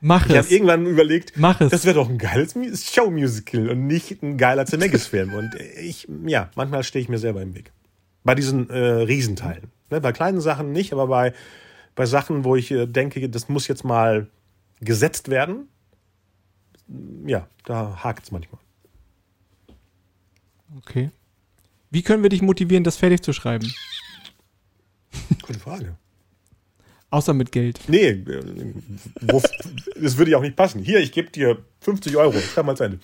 S2: Mach
S1: ich
S2: es.
S1: Ich habe irgendwann überlegt,
S2: Mach es.
S1: das wäre doch ein geiles Show-Musical und nicht ein geiler Zemeckis-Film. Und ich, ja, manchmal stehe ich mir selber im Weg. Bei diesen äh, Riesenteilen. Ne, bei kleinen Sachen nicht, aber bei, bei Sachen, wo ich äh, denke, das muss jetzt mal gesetzt werden, ja, da hakt es manchmal.
S2: Okay. Wie können wir dich motivieren, das fertig zu schreiben?
S1: Gute Frage.
S2: Außer mit Geld.
S1: Nee, das würde ja auch nicht passen. Hier, ich gebe dir 50 Euro. Schreib mal zu Ende.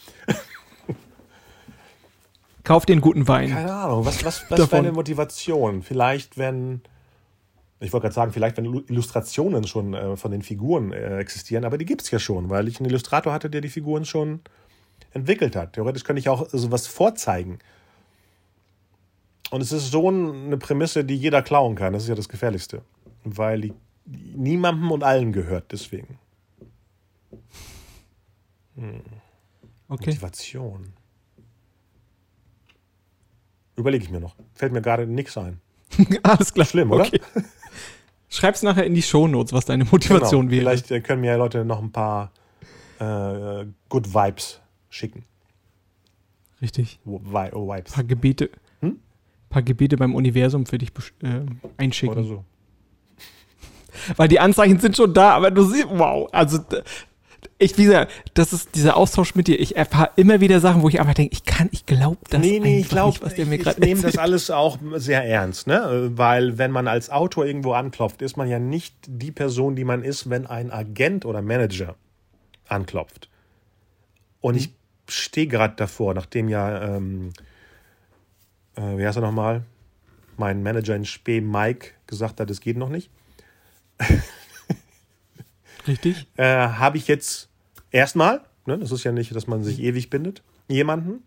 S2: Kauf dir einen guten Wein.
S1: Keine Ahnung. Was, was, was wäre eine Motivation? Vielleicht, wenn. Ich wollte gerade sagen, vielleicht, wenn Illustrationen schon äh, von den Figuren äh, existieren, aber die gibt es ja schon, weil ich einen Illustrator hatte, der die Figuren schon entwickelt hat. Theoretisch könnte ich auch sowas vorzeigen. Und es ist so eine Prämisse, die jeder klauen kann. Das ist ja das Gefährlichste. Weil die niemandem und allen gehört, deswegen. Hm.
S2: Okay.
S1: Motivation. Überlege ich mir noch. Fällt mir gerade nichts ein.
S2: Alles klar.
S1: Schlimm, oder? Okay.
S2: Schreib's nachher in die Shownotes, was deine Motivation
S1: genau.
S2: wäre.
S1: Vielleicht äh, können mir Leute noch ein paar äh, Good Vibes schicken.
S2: Richtig.
S1: Oh, Vibes.
S2: Ein paar Gebete. Hm? paar Gebete beim Universum für dich äh, einschicken.
S1: Oder so.
S2: Weil die Anzeichen sind schon da, aber du siehst, wow, also ich, wie gesagt, das ist dieser Austausch mit dir. Ich erfahre immer wieder Sachen, wo ich einfach denke, ich kann, ich glaube das
S1: nee, nee, ich glaub,
S2: nicht, was der mir
S1: gerade Ich nehme das alles auch sehr ernst, ne? Weil wenn man als Autor irgendwo anklopft, ist man ja nicht die Person, die man ist, wenn ein Agent oder Manager anklopft. Und ich stehe gerade davor, nachdem ja, ähm, äh, wie heißt er nochmal? Mein Manager in Spee, Mike, gesagt hat, es geht noch nicht.
S2: Richtig.
S1: Äh, Habe ich jetzt erstmal, ne, das ist ja nicht, dass man sich ewig bindet, jemanden.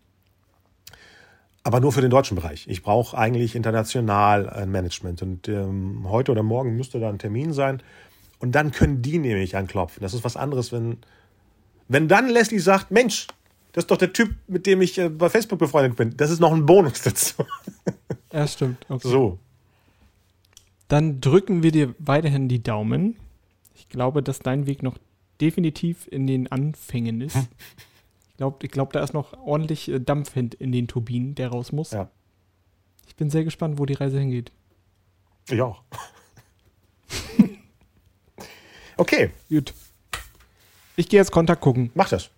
S1: Aber nur für den deutschen Bereich. Ich brauche eigentlich international ein Management. Und ähm, heute oder morgen müsste da ein Termin sein. Und dann können die nämlich anklopfen. Das ist was anderes, wenn, wenn dann Leslie sagt, Mensch, das ist doch der Typ, mit dem ich äh, bei Facebook befreundet bin. Das ist noch ein Bonus dazu.
S2: Ja, stimmt.
S1: Okay. So.
S2: Dann drücken wir dir weiterhin die Daumen. Ich glaube, dass dein Weg noch definitiv in den Anfängen ist. Hm. Ich glaube, ich glaub, da ist noch ordentlich äh, Dampf in den Turbinen, der raus muss.
S1: Ja.
S2: Ich bin sehr gespannt, wo die Reise hingeht.
S1: Ich auch. okay.
S2: Gut. Ich gehe jetzt Kontakt gucken.
S1: Mach das.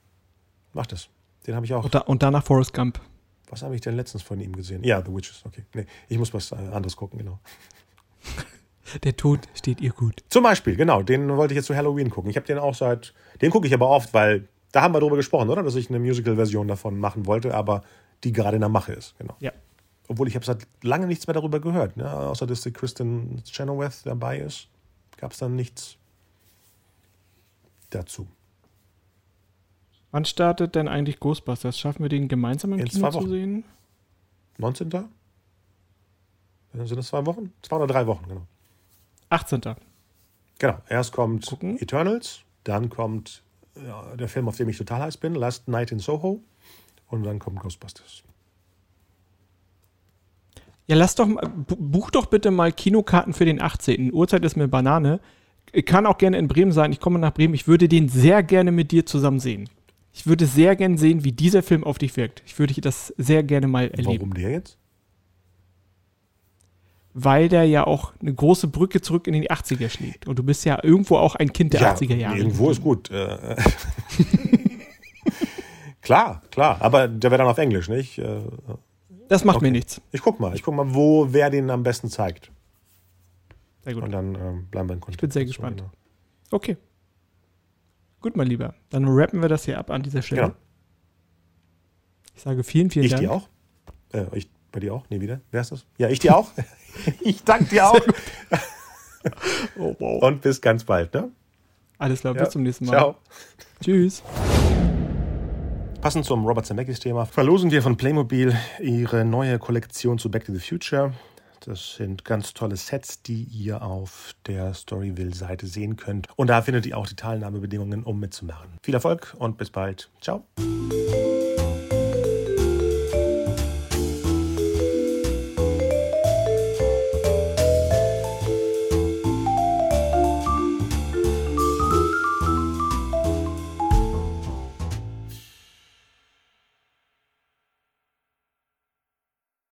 S1: Mach das. Den habe ich auch.
S2: Und, da, und danach Forrest Gump.
S1: Was habe ich denn letztens von ihm gesehen? Ja, The Witches, okay. Nee, ich muss was äh, anderes gucken, genau.
S2: Der Tod steht ihr gut.
S1: Zum Beispiel, genau, den wollte ich jetzt zu Halloween gucken. Ich habe den auch seit, den gucke ich aber oft, weil da haben wir drüber gesprochen, oder? Dass ich eine Musical-Version davon machen wollte, aber die gerade in der Mache ist, genau.
S2: Ja.
S1: Obwohl ich habe seit lange nichts mehr darüber gehört, ne? außer dass die Kristen Chenoweth dabei ist, gab es dann nichts dazu.
S2: Wann startet denn eigentlich Ghostbusters? Schaffen wir den gemeinsam im
S1: In
S2: Kino
S1: zwei
S2: zu
S1: Wochen.
S2: sehen?
S1: 19. Sind das zwei Wochen? Zwei oder drei Wochen, genau.
S2: 18.
S1: Genau, erst kommt
S2: Gucken.
S1: Eternals, dann kommt ja, der Film, auf dem ich total heiß bin, Last Night in Soho und dann kommt Ghostbusters.
S2: Ja, lass doch buch doch bitte mal Kinokarten für den 18. Uhrzeit ist mir Banane. Kann auch gerne in Bremen sein. Ich komme nach Bremen. Ich würde den sehr gerne mit dir zusammen sehen. Ich würde sehr gerne sehen, wie dieser Film auf dich wirkt. Ich würde das sehr gerne mal erleben.
S1: Warum der jetzt?
S2: Weil der ja auch eine große Brücke zurück in die 80er schlägt. Und du bist ja irgendwo auch ein Kind der 80er Jahre.
S1: Irgendwo ist gut. Äh, klar, klar. Aber der wäre dann auf Englisch, nicht? Äh,
S2: Das macht mir
S1: Okay.
S2: nichts.
S1: Ich guck mal. Ich guck mal, wo wer den am besten zeigt.
S2: Sehr gut.
S1: Und dann ähm, bleiben wir in Kontakt.
S2: Ich bin sehr gespannt.
S1: genau.
S2: Okay. Gut, mein Lieber. Dann rappen wir das hier ab an dieser Stelle.
S1: Genau.
S2: Ich sage vielen, vielen
S1: Ich
S2: Dank.
S1: dir auch? Äh, ich bei dir auch? Nee, wieder? Wer ist das? Ja, ich dir auch. ich danke dir auch.
S2: Oh, wow.
S1: Und bis ganz bald, ne?
S2: Alles klar,
S1: Ja.
S2: bis zum nächsten Mal.
S1: Ciao.
S2: Tschüss.
S1: Passend zum Robert Zemeckis-Thema verlosen wir von Playmobil ihre neue Kollektion zu Back to the Future. Das sind ganz tolle Sets, die ihr auf der Storyville-Seite sehen könnt. Und da findet ihr auch die Teilnahmebedingungen, um mitzumachen. Viel Erfolg und bis bald. Ciao.